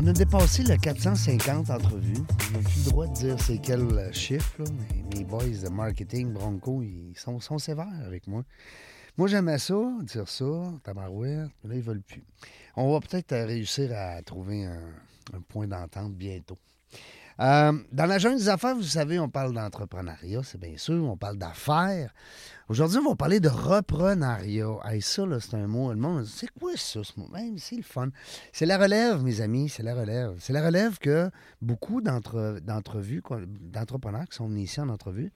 on a dépassé le 450 entrevues. On n'a plus le droit de dire c'est quel chiffre, là, mes boys de marketing, Bronco, ils sont, sévères avec moi. Moi, j'aimais ça, dire ça, tabarouette, là, ils veulent plus. On va peut-être réussir à trouver un, point d'entente bientôt. Euh, dans la jungle des affaires, vous savez, on parle d'entrepreneuriat, c'est bien sûr, on parle d'affaires. Aujourd'hui, on va parler de reprenariat. Hey, ça, c'est un mot. Le monde c'est quoi ça, ce mot? C'est le fun. C'est la relève, mes amis, c'est la relève. C'est la relève que beaucoup d'entre- d'entrevues, d'entrepreneurs qui sont venus ici en entrevue,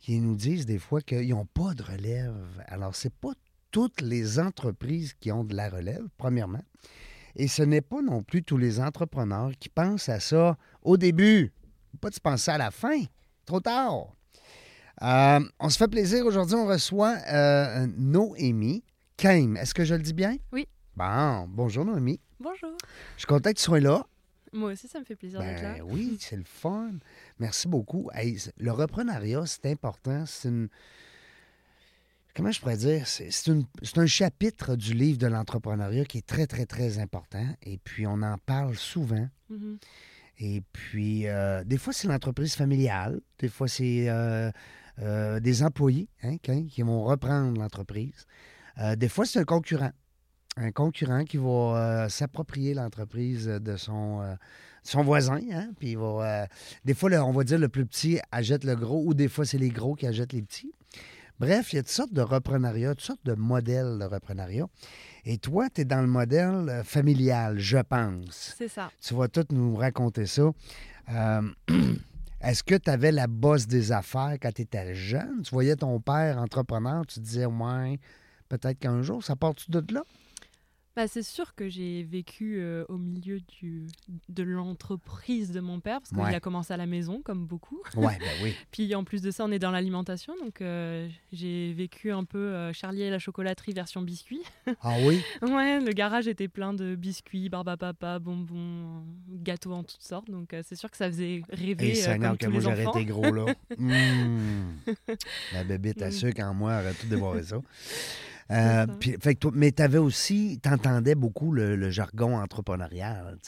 qui nous disent des fois qu'ils n'ont pas de relève. Alors, c'est pas toutes les entreprises qui ont de la relève, premièrement. Et ce n'est pas non plus tous les entrepreneurs qui pensent à ça au début. Pas de se penser à la fin. Trop tard. Euh, on se fait plaisir. Aujourd'hui, on reçoit euh, Noémie Kame. Est-ce que je le dis bien? Oui. Bon, bonjour Noémie. Bonjour. Je suis content que tu sois là. Moi aussi, ça me fait plaisir d'être là. Ben oui, c'est le fun. Merci beaucoup. Hey, le reprenariat, c'est important. C'est une. Comment je pourrais dire? C'est c'est une- c'est un chapitre du livre de l'entrepreneuriat qui est très, très, très important. Et puis, on en parle souvent. Mhm. Et puis, euh, des fois, c'est l'entreprise familiale. Des fois, c'est euh, euh, des employés hein, qui, vont reprendre l'entreprise. Euh, des fois, c'est un concurrent. Un concurrent qui va euh, s'approprier l'entreprise de son, son voisin. hein, puis, il va, des fois, le- on va dire le plus petit achète le gros ou des fois, c'est les gros qui achètent les petits. Bref, il y a toutes sortes de reprenariat, toutes sortes de modèles de reprenariat. Et toi, tu es dans le modèle familial, je pense. C'est ça. Tu vas tout nous raconter ça. Euh, Est-ce que tu avais la bosse des affaires quand tu étais jeune? Tu voyais ton père entrepreneur, tu disais, ouais, peut-être qu'un jour, ça part-tu de là? Bah, c'est sûr que j'ai vécu euh, au milieu du, de l'entreprise de mon père, parce qu'il Ouais. a commencé à la maison, comme beaucoup. Ouais, ben oui. Puis en plus de ça, on est dans l'alimentation, donc euh, j'ai vécu un peu euh, Charlie et la chocolaterie version biscuit. Ah oui? ouais, le garage était plein de biscuits, barbe à papa, bonbons, gâteaux en toutes sortes, donc c'est sûr que ça faisait rêver Et Seigneur, que moi, j'aurais été gros, là. Mmh. La bébite à Mm. sucre en moi aurait tout dévoré ça. Euh, ça. puis, fait que toi- mais tu avais aussi, tu entendais beaucoup le, le jargon entrepreneurial.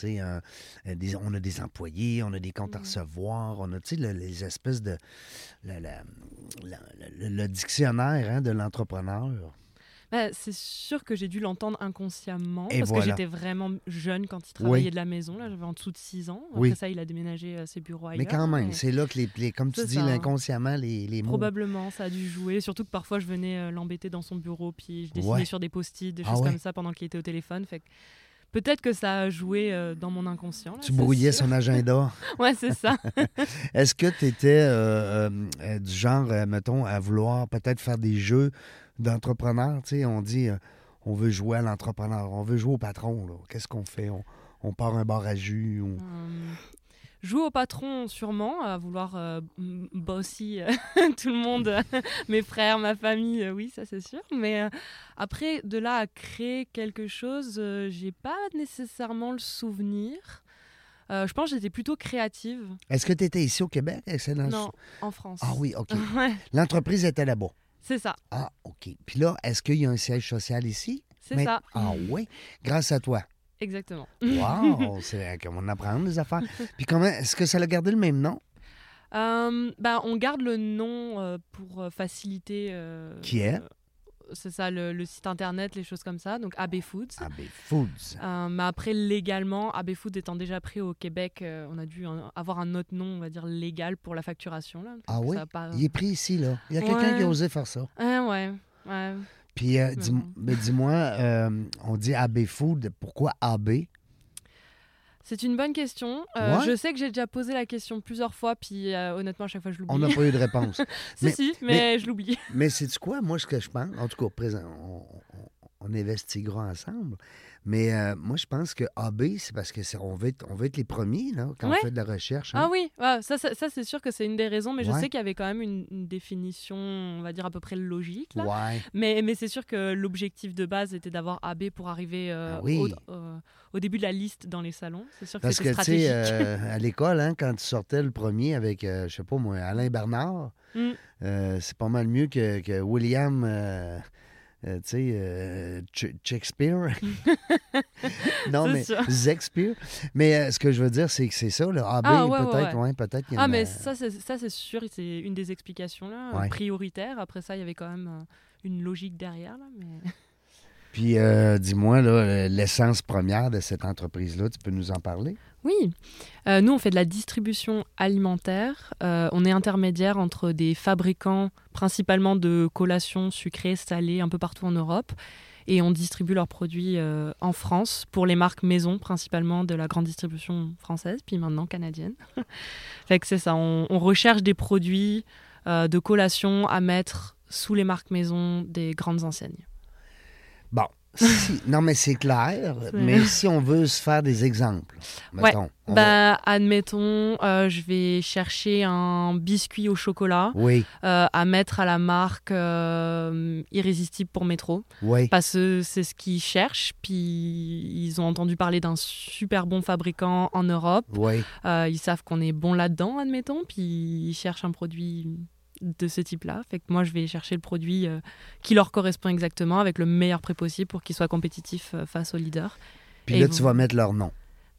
des- on a des employés, on a des comptes à Mm. recevoir, on a le- les espèces de. Le dictionnaire hein, de l'entrepreneur. Bah, c'est sûr que j'ai dû l'entendre inconsciemment Et parce voilà. que j'étais vraiment jeune quand il travaillait de la maison. Là, j'avais en dessous de 6 ans. Après Oui. ça, il a déménagé euh, ses bureaux ailleurs. Mais quand même, mais c'est là que les, les- comme tu dis, l'inconsciemment, les, les mots. Probablement, ça a dû jouer. Surtout que parfois, je venais euh, l'embêter dans son bureau, puis je dessinais Ouais. sur des post-it, des Ah choses ouais. comme ça pendant qu'il était au téléphone. Fait que peut-être que ça a joué euh, dans mon inconscient. là, Tu brouillais sûr. son agenda. Ouais, c'est ça. Est-ce que tu étais du genre, euh, mettons, à vouloir peut-être faire des jeux d'entrepreneur? Tu sais, on dit, euh, on veut jouer à l'entrepreneur, on veut jouer au patron. Qu'est-ce qu'on fait? On, on part un bar à jus? ou- Euh, Jouer au patron, sûrement, à vouloir euh, bosser euh, tout le monde, mes frères, ma famille, euh, oui, ça c'est sûr. Mais euh, après, de là à créer quelque chose, j'ai pas nécessairement le souvenir. Euh, je pense que j'étais plutôt créative. Est-ce que tu étais ici au Québec? Dans- Non, en France. Ah oui, OK. Ouais, L'entreprise était là-bas. C'est ça, Ah, OK. Puis là, est-ce qu'il y a un siège social ici? c'est Mais- ça. Ah oui, grâce à toi. Exactement. Wow, c'est comme on apprend des affaires. Puis comment, est-ce que ça a gardé le même nom? Euh, bah, on garde le nom euh, pour euh, faciliter. euh, Qui est? C'est ça, le, le site internet, les choses comme ça. Donc AB Foods. AB Foods. Euh, mais après, légalement, AB Food étant déjà pris au Québec, euh, on a dû avoir un autre nom, on va dire, légal pour la facturation. Là, Ah oui? pas- Il est pris ici, là. Il y a quelqu'un Ouais. qui a osé faire ça. Ah, ouais, ouais. Puis, euh, dis-moi, euh, on dit AB Food. Pourquoi AB? C'est une bonne question. Euh, Ouais. Je sais que j'ai déjà posé la question plusieurs fois, puis euh, honnêtement, à chaque fois, je On l'oublie. n'a pas eu de réponse. si, mais- si, mais, mais- je l'oublie. mais c'est quoi, moi, ce que je pense? En tout cas, présent, on, on- on investiguera ensemble. Mais euh, moi, je pense que AB, c'est parce que on veut être, on veut être les premiers là, quand Ouais. on fait de la recherche. Ah hein. oui, ouais, ça, ça, ça, c'est sûr que c'est une des raisons, mais je sais qu'il y avait quand même une, une définition, on va dire à peu près logique. Là. Ouais. Mais, mais c'est sûr que l'objectif de base était d'avoir AB pour arriver euh, Ah oui. au, euh, au début de la liste dans les salons. C'est sûr que Parce que, tu sais, à l'école, hein, quand tu sortais le premier avec, je sais pas moi, Alain Bernard, Mm. c'est pas mal mieux que, que William, tu sais, euh, Shakespeare. non, mais. Shakespeare. Mais euh, ce que je veux dire, c'est que c'est ça, le AB, Ah, ouais, ouais, peut-être, ouais. ouais, peut-être Ah, mais ça, c'est, sûr, c'est une des explications là, euh, Ouais. prioritaires. Après ça, il y avait quand même euh, une logique derrière. Là, mais... Puis, euh, dis-moi, là, l'essence première de cette entreprise-là, tu peux nous en parler? Oui, Euh, nous on fait de la distribution alimentaire. Euh, on est intermédiaire entre des fabricants principalement de collations sucrées, salées, un peu partout en Europe. Et on distribue leurs produits euh, en France pour les marques maison, principalement de la grande distribution française, puis maintenant canadienne. c'est ça, on, on recherche des produits de collation à mettre sous les marques maison des grandes enseignes. Si- non, mais c'est clair. Mais si on veut se faire des exemples, Ouais. va- Ben, admettons, euh, je vais chercher un biscuit au chocolat. Oui, euh, à mettre à la marque euh, Irrésistible pour métro. oui. Parce que c'est ce qu'ils cherchent. Puis ils ont entendu parler d'un super bon fabricant en Europe. Oui. Ils savent qu'on est bon là-dedans, admettons. Puis ils cherchent un produit de ce type-là. Fait que moi, je vais chercher le produit euh, qui leur correspond exactement avec le meilleur prix possible pour qu'il soit compétitif euh, face aux leaders. Puis Et là, vous- tu vas mettre leur nom.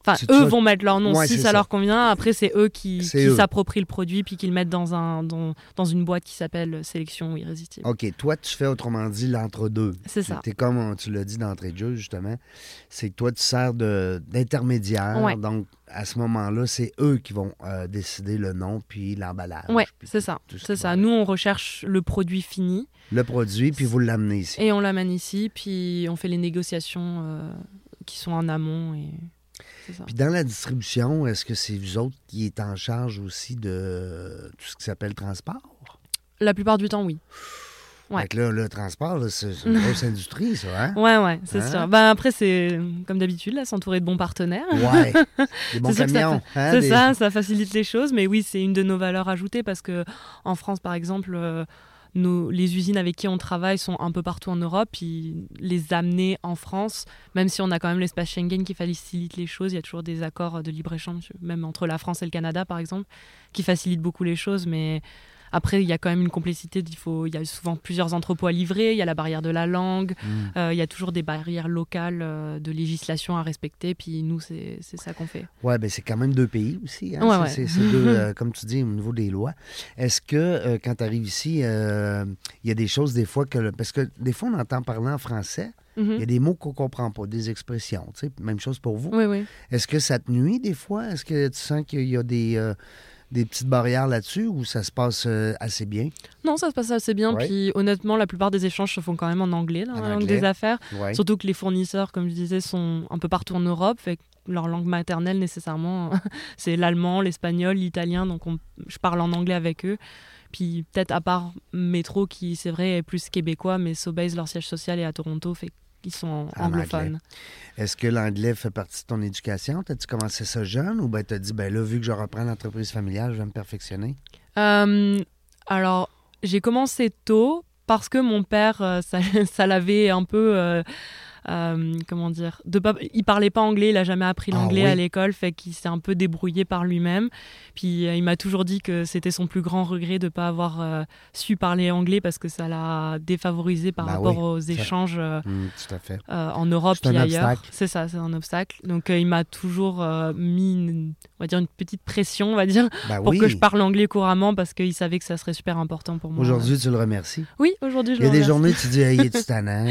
Enfin, eux vont mettre leur nom Ouais, si ça, ça. leur convient. Après, c'est eux qui, s'approprient le produit puis qui le mettent dans, un, dans, dans une boîte qui s'appelle Sélection Irrésistible. OK, toi, tu fais autrement dit l'entre-deux. C'est ça. Tu es comme on- tu l'as dit d'entrée de jeu, justement. C'est que toi, tu sers d'intermédiaire. Ouais. Donc, à ce moment-là, c'est eux qui vont euh, décider le nom puis l'emballage. Puis c'est ça. C'est ça. Nous, on recherche le produit fini Le produit, puis vous l'amenez ici. et on l'amène ici, puis on fait les négociations euh, qui sont en amont. Et... Ça. Puis dans la distribution, est-ce que c'est vous autres qui êtes en charge aussi de tout ce qui s'appelle transport? La plupart du temps, oui. Ouais. Fait que là, le transport, c'est une grosse industrie, ça, hein? Ouais, ouais, c'est Hein? sûr. Ben, après, c'est comme d'habitude, là, s'entourer de bons partenaires. Ouais. Des bons C'est hein, c'est des- ça, ça facilite les choses, mais oui, c'est une de nos valeurs ajoutées parce que en France, par exemple, euh, nos, les usines avec qui on travaille sont un peu partout en Europe, puis les amener en France, même si on a quand même l'espace Schengen qui facilite les choses, il y a toujours des accords de libre-échange, même entre la France et le Canada, par exemple, qui facilitent beaucoup les choses, mais après, il y a quand même une complexité, il, faut, il y a souvent plusieurs entrepôts à livrer, il y a la barrière de la langue, Mm. euh, il y a toujours des barrières locales euh, de législation à respecter, puis nous, c'est ça qu'on fait. Ouais, ben c'est quand même deux pays aussi. Hein? Ouais, deux, euh, comme tu dis, au niveau des lois. Est-ce que quand tu arrives ici, il y a des choses des fois que. Parce que des fois, on entend parler en français, Mhm. il y a des mots qu'on comprend pas, des expressions. tu sais. Même chose pour vous. Oui, oui. Est-ce que ça te nuit des fois? Est-ce que tu sens qu'il y a des, euh, des petites barrières là-dessus ou ça se passe euh, assez bien? Non, ça se passe assez bien. Ouais. Puis honnêtement, la plupart des échanges se font quand même en anglais, dans En la langue anglais. des affaires. Ouais. Surtout que les fournisseurs, comme je disais, sont un peu partout en Europe. Fait que leur langue maternelle, nécessairement, c'est l'allemand, l'espagnol, l'italien. Donc on- je parle en anglais avec eux. Puis peut-être à part Métro, qui c'est vrai est plus québécois, mais Sobeys, leur siège social est à Toronto. Fait qu'ils sont En anglophones. Est-ce que l'anglais fait partie de ton éducation? T'as-tu commencé ça jeune ou ben t'as dit, ben là, vu que je reprends l'entreprise familiale, je vais me perfectionner? Euh, alors, j'ai commencé tôt parce que mon père, euh, ça, ça l'avait un peu. euh, euh, comment dire de pas, Il parlait pas anglais, il a jamais appris Ah l'anglais oui. à l'école, fait qu'il s'est un peu débrouillé par lui-même. Puis euh, il m'a toujours dit que c'était son plus grand regret de pas avoir euh, su parler anglais parce que ça l'a défavorisé par Bah rapport oui, aux échanges tout à fait. euh, en Europe et ailleurs. obstacle. C'est ça, c'est un obstacle. Donc il m'a toujours mis, une, on va dire, une petite pression, on va dire, Ben pour oui. que je parle anglais couramment parce qu'il savait que ça serait super important pour moi. Aujourd'hui, tu le remercies. Oui, aujourd'hui, je Il y a le des remercie. journées, tu dis, hey, tannant?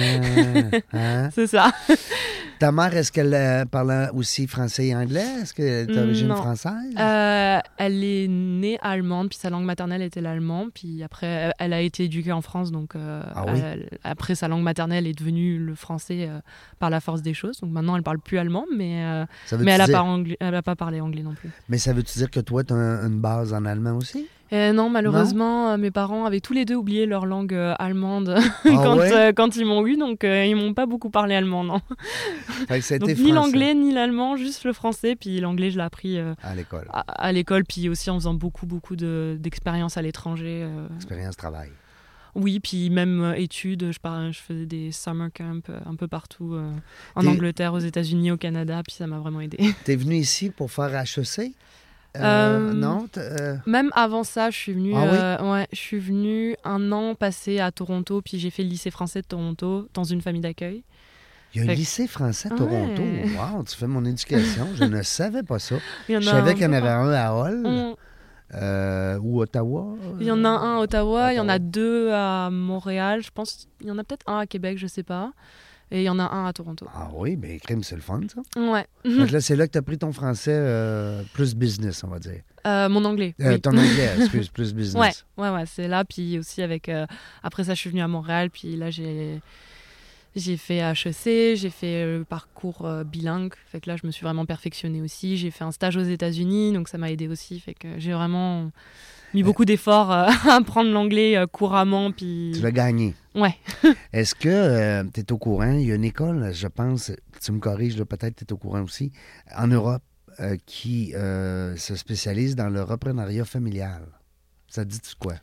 Hein? C'est ça. Ta mère, est-ce qu'elle euh, parle aussi français et anglais? Est-ce qu'elle est d'origine française? Euh, elle est née allemande, puis sa langue maternelle était l'allemand, puis après, elle- elle a été éduquée en France, donc euh, Ah oui? elle- après, sa langue maternelle est devenue le français euh, par la force des choses. Donc maintenant, elle parle plus allemand, mais, euh, mais elle n'a dire... pas, pas parlé anglais non plus. Mais ça veut-tu dire que toi, tu as une base en allemand aussi? Euh, non, malheureusement, euh, mes parents avaient tous les deux oublié leur langue euh, allemande Ah quand, ouais? euh, quand ils m'ont eu, donc ils m'ont pas beaucoup parlé allemand, non. Donc, ni l'anglais ni l'allemand, juste le français. Puis l'anglais, je l'ai appris à l'école. à, à l'école, puis aussi en faisant beaucoup, beaucoup de- d'expériences à l'étranger. Expérience travail. Oui, puis même études, je, faisais des summer camps un peu partout, en Angleterre, aux États-Unis, au Canada, puis ça m'a vraiment aidé. T'es venu ici pour faire HEC? Euh, t- euh, Même avant ça, je suis venue, Ah oui? euh, ouais, je suis venue un an passé à Toronto, puis j'ai fait le lycée français de Toronto dans une famille d'accueil. Il y a un Fait lycée français à Ouais. Toronto. Wow, tu fais mon éducation. Je ne savais pas ça. Je savais qu'il y en avait un à On- euh, ou Ottawa. Il y en a un à Ottawa, il y en a Ottawa. deux à Montréal, je pense. Il y en a peut-être un à Québec, je sais pas. Et il y en a un à Toronto. Ah oui, bien, crime, c'est le fun, ça. Ouais. Que là, c'est là que tu as pris ton français euh, plus business, on va dire. Euh, mon anglais. Euh, oui. Ton anglais, excuse, plus Ouais, business. ouais, ouais, c'est là. Puis aussi avec. après ça, je suis venue à Montréal. Puis là, j'ai. J'ai fait HEC, j'ai fait le parcours bilingue. Fait que là, je me suis vraiment perfectionnée aussi. J'ai fait un stage aux États-Unis, donc ça m'a aidé aussi. Fait que j'ai vraiment mis beaucoup d'efforts à apprendre l'anglais couramment. Puis. Tu l'as gagné. Ouais. Est-ce que tu es au courant? Il y a une école, je pense, tu me corriges, peut-être tu es au courant aussi, en Europe, euh, qui euh, se spécialise dans le reprenariat familial? Ça te dit quoi?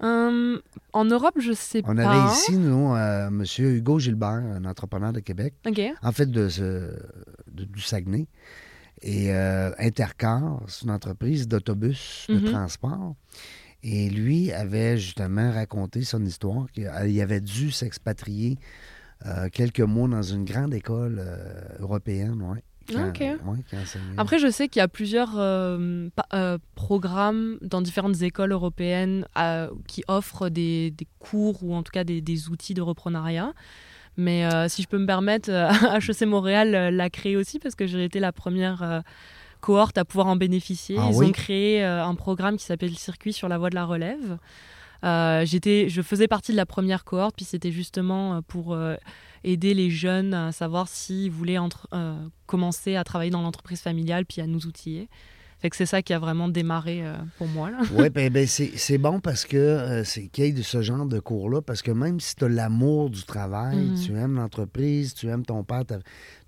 Hum, en Europe, je sais On pas. avait ici, nous, euh, M. Hugo Gilbert, un entrepreneur de Québec, en fait de, ce- de- du Saguenay. Et euh, Intercar, c'est une entreprise d'autobus de Mhm. transport. Et lui avait justement raconté son histoire, qu'il il avait dû s'expatrier euh, quelques mois dans une grande école euh, européenne, ouais. Après, je sais qu'il y a plusieurs euh, programmes dans différentes écoles européennes qui offrent des, des cours ou en tout cas des, des outils de reprenariat. Mais si je peux me permettre, HEC Montréal l'a créé aussi parce que j'ai été la première euh, cohorte à pouvoir en bénéficier. Ah Ils oui? ont créé euh, un programme qui s'appelle Circuit sur la voie de la relève. Euh, j'étais, je faisais partie de la première cohorte, puis c'était justement euh, pour euh, aider les jeunes à savoir s'ils voulaient entre- euh, commencer à travailler dans l'entreprise familiale, puis à nous outiller. Fait que c'est ça qui a vraiment démarré euh, pour moi. Oui, ben, ben, c'est c'est bon parce que euh, c'est qu'il y ait de ce genre de cours-là, parce que même si tu as l'amour du travail, Mhm. tu aimes l'entreprise, tu aimes ton père,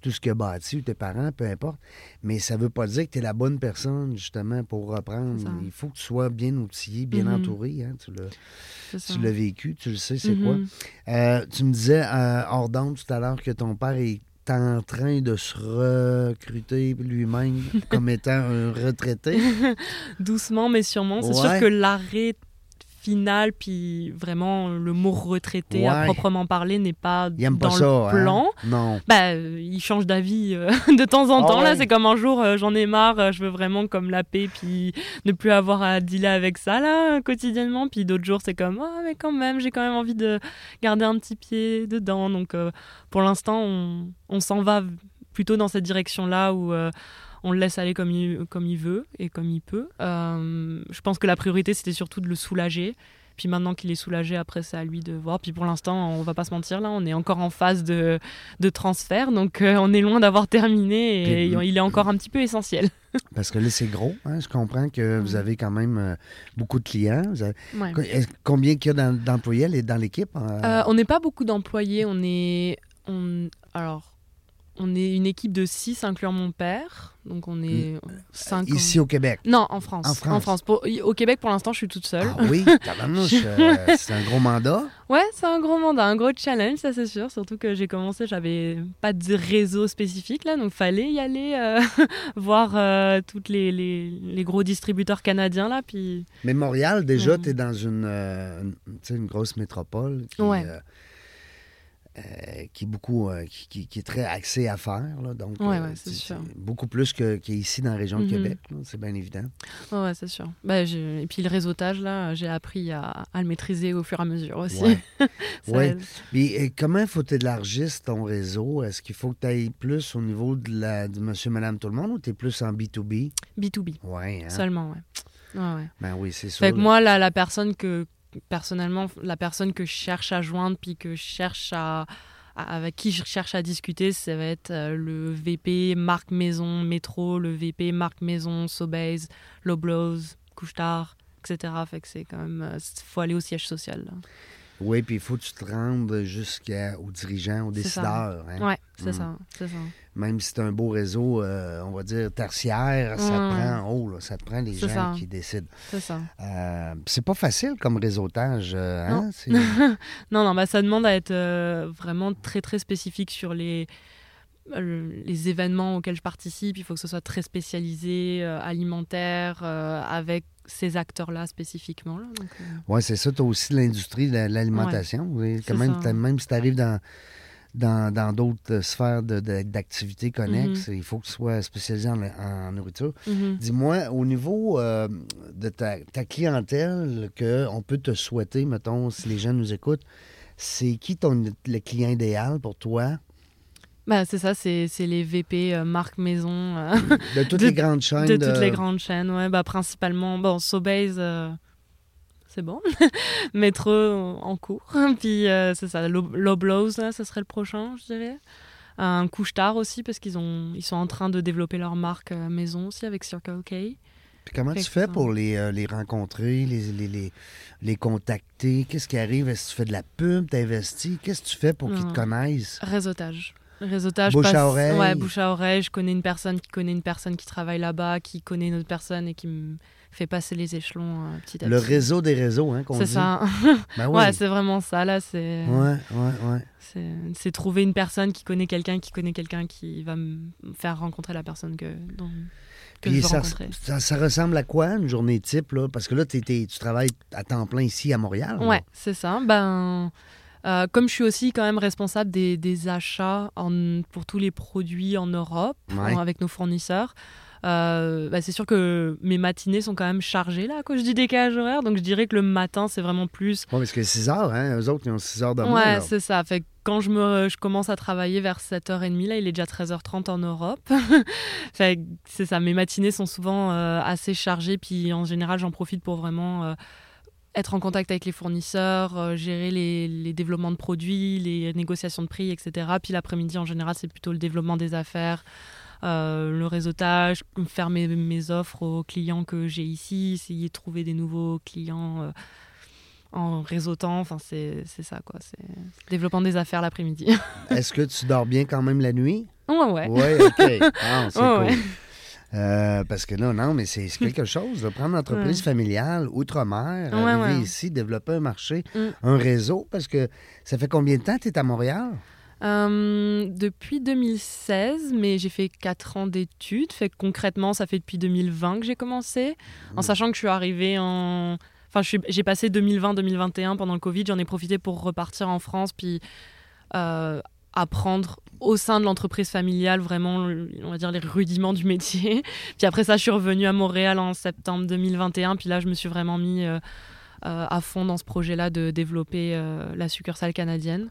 tout ce a bâti, ou tes parents, peu importe, mais ça veut pas dire que tu es la bonne personne, justement, pour reprendre. Il faut que tu sois bien outillé, bien Mhm. entouré. Hein, tu l'as vécu, tu le sais, c'est quoi. Mhm. Euh, tu me disais, hors tout à l'heure, que ton père est en train de se recruter lui-même comme étant un retraité. Doucement, mais sûrement. C'est Ouais. sûr que l'arrêt final, puis vraiment le mot retraité à proprement parler n'est pas dans pas ça, le hein? plan. Non. Bah, euh, il change d'avis euh, de temps en Ah temps. Là, ouais. c'est comme un jour, euh, j'en ai marre, je veux vraiment comme la paix, puis ne plus avoir à dealer avec ça là quotidiennement. Puis d'autres jours, c'est comme, ah mais quand même, j'ai quand même envie de garder un petit pied dedans. Donc, euh, pour l'instant, on, on s'en va plutôt dans cette direction-là où euh, on le laisse aller comme il, comme il veut et comme il peut. Euh, je pense que la priorité, c'était surtout de le soulager. Puis maintenant qu'il est soulagé, après, c'est à lui de voir. Puis pour l'instant, on va pas se mentir, là, on est encore en phase de, de transfert. Donc euh, on est loin d'avoir terminé et il est encore un petit peu essentiel. Parce que là, c'est gros. hein. Je comprends que vous avez quand même euh, beaucoup de clients. Vous avez- Ouais. Co- est-ce- Combien qu'il y a d'em- d'employés est dans l'équipe? Euh, on n'est pas beaucoup d'employés. On est. On, alors, on est une équipe de 6, incluant mon père. Donc on est 5 Ici au Québec? Non, en France. En France. Pour- au Québec, pour l'instant, je suis toute seule. Ah oui, euh, c'est un gros mandat? Ouais, c'est un gros mandat, un gros challenge, ça c'est sûr. Surtout que j'ai commencé, j'avais pas de réseau spécifique là, donc fallait y aller euh, voir euh, toutes les, les, les gros distributeurs canadiens là, puis Mais Montréal, déjà, tu es dans une, euh, une- grosse métropole Ouais. Euh, qui est beaucoup euh, qui, qui- qui est très axée à faire. Là, donc, Ouais, euh, ouais, c'est sûr. beaucoup plus que- qu'ici dans la région de Mhm. Québec. C'est bien évident. ouais, ouais, c'est sûr. Bah, et puis le réseautage là, j'ai appris à, à le maîtriser au fur et à mesure aussi. Ça Ouais. euh, comment faut tu élargir ton réseau? Est-ce qu'il faut que tu ailles plus au niveau de, la, de monsieur, madame, tout le monde ou tu es plus en B2B? B2B Oui, hein? seulement, ouais. Ouais, ouais. Ben oui, c'est sûr. Fait que moi, la, la personne que, personnellement, la personne que je cherche à joindre, puis que cherche à, avec qui je cherche à discuter, ça va être euh, le VP marque maison métro, le VP marque maison Sobeys, Loblaws, Couche-Tard, etc. Fait que c'est quand même. Il faut aller au siège social. Oui, puis il faut que tu te rendes jusqu'aux dirigeants, aux décideurs. hein. Ouais, c'est Mm. ça, c'est ça. Même si c'est un beau réseau, euh, on va dire tertiaire, ça te Ouais. prend en haut, là, ça te prend les C'est gens ça. qui décident. C'est ça. Euh, c'est pas facile comme réseautage, euh, hein? Non. C'est- Non, non, bah, ça demande à être euh, vraiment très, très spécifique sur les, les événements auxquels je participe. Il faut que ce soit très spécialisé, euh, alimentaire, euh, avec ces acteurs-là spécifiquement. là. Donc, euh, Oui, c'est ça. Tu as aussi l'industrie de l'alimentation. oui. Quand c'est même, si tu arrives dans dans d'autres sphères d'activités connexes, Mhm. il faut que tu sois spécialisé en, en nourriture. mhm. Dis-moi, au niveau euh, de ta, ta clientèle, qu'on peut te souhaiter, mettons, si les gens nous écoutent, c'est qui ton, le client idéal pour toi? Bah, c'est ça, c'est les VP euh, marque maison euh, De toutes De- les grandes chaînes. de toutes les grandes chaînes. Ouais, bah, principalement, bon, Sobeys, euh, c'est bon. Métro en cours. Puis euh, c'est ça, Low, Loblaws, là, ce serait le prochain, je dirais. Un couche-tard aussi, parce qu'ils ils sont en train de développer leur marque maison aussi avec Circle K. Puis comment Fait tu fais ça- pour les, euh, les rencontrer, les, les, les, les contacter? Qu'est-ce qui arrive? Est-ce que tu fais de la pub? T'investis? Qu'est-ce que tu fais pour qu'ils te connaissent? Réseautage. Réseautage. Bouche à oreille. Ouais, bouche à oreille. Je connais une personne qui connaît une personne qui travaille là-bas, qui connaît une autre personne et qui me fait passer les échelons euh, petit à Le petit. réseau des réseaux, hein, qu'on C'est ça. Ben oui. Ouais, c'est vraiment ça. Là, c'est. ouais, ouais, ouais. C'est c'est trouver une personne qui connaît quelqu'un qui connaît quelqu'un qui va me faire rencontrer la personne que, dont- que Puis je veux ça, rencontrer. ça, ça ressemble à quoi, une journée type? Là? Parce que là, t'es- t'es- tu travailles à temps plein ici à Montréal. là. Ouais, c'est ça. Ben, euh, comme je suis aussi quand même responsable des, des achats en- pour tous les produits en Europe Ouais. avec nos fournisseurs. euh, bah, c'est sûr que mes matinées sont quand même chargées là, quand je dis décalage horaire. Donc je dirais que le matin, c'est vraiment plus Ouais, parce que 6 heures, hein? Eux autres, ils ont 6 heures moins. Ouais, c'est ça. Fait que quand je, me, je commence à travailler vers 7h30, là, il est déjà 13h30 en Europe. c'est ça. Mes matinées sont souvent euh, assez chargées. Puis en général, j'en profite pour vraiment euh, être en contact avec les fournisseurs, euh, gérer les, les développements de produits, les négociations de prix, etc. Puis l'après-midi, en général, c'est plutôt le développement des affaires. euh, le réseautage, faire mes, mes offres aux clients que j'ai ici, essayer de trouver des nouveaux clients euh, en réseautant. Enfin, c'est ça, quoi. C'est développement des affaires l'après-midi. Est-ce que tu dors bien quand même la nuit? ouais, ouais. Oui, OK. Ah, c'est Ouais, cool. ouais. Euh, parce que là, non, mais c'est quelque chose. de prendre une entreprise Ouais. familiale, outre-mer, Ouais, arriver ouais. ici, développer un marché, Mm. un réseau, parce que ça fait combien de temps que tu es à Montréal? Euh, depuis 2016, mais j'ai fait 4 ans d'études. Fait que concrètement, ça fait depuis 2020 que j'ai commencé. En sachant que je suis arrivée en. Enfin, j'ai passé 2020-2021 pendant le Covid. J'en ai profité pour repartir en France, puis euh, apprendre au sein de l'entreprise familiale vraiment, on va dire, les rudiments du métier. puis après ça, je suis revenue à Montréal en septembre 2021. Puis là, je me suis vraiment mis euh, euh, à fond dans ce projet-là de développer euh, la succursale canadienne.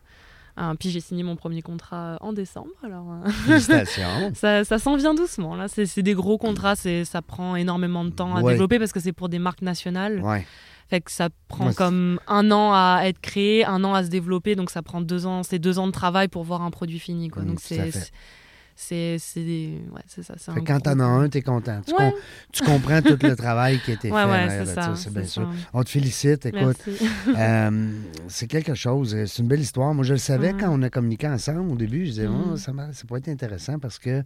Puis j'ai signé mon premier contrat en décembre. Alors, Félicitations. ça, ça s'en vient doucement. Là, c'est des gros contrats. c'est Ça prend énormément de temps à Ouais. développer parce que c'est pour des marques nationales. ouais. Fait que ça prend Ouais, comme un an à être créé, un an à se développer. Donc ça prend deux ans. C'est deux ans de travail pour voir un produit fini. Quoi. Mm, donc c'est c'est des- ouais, ça. Fait quand t'en as un, t'es content. Tu, Ouais. com- tu comprends tout le travail qui a été Ouais, fait. c'est bien sûr. ça. On te félicite, écoute. Euh, c'est quelque chose. euh, C'est une belle histoire. Moi, je le savais quand on a communiqué ensemble au début. Je disais, Mhm. Oh, ça, ça pourrait être intéressant parce que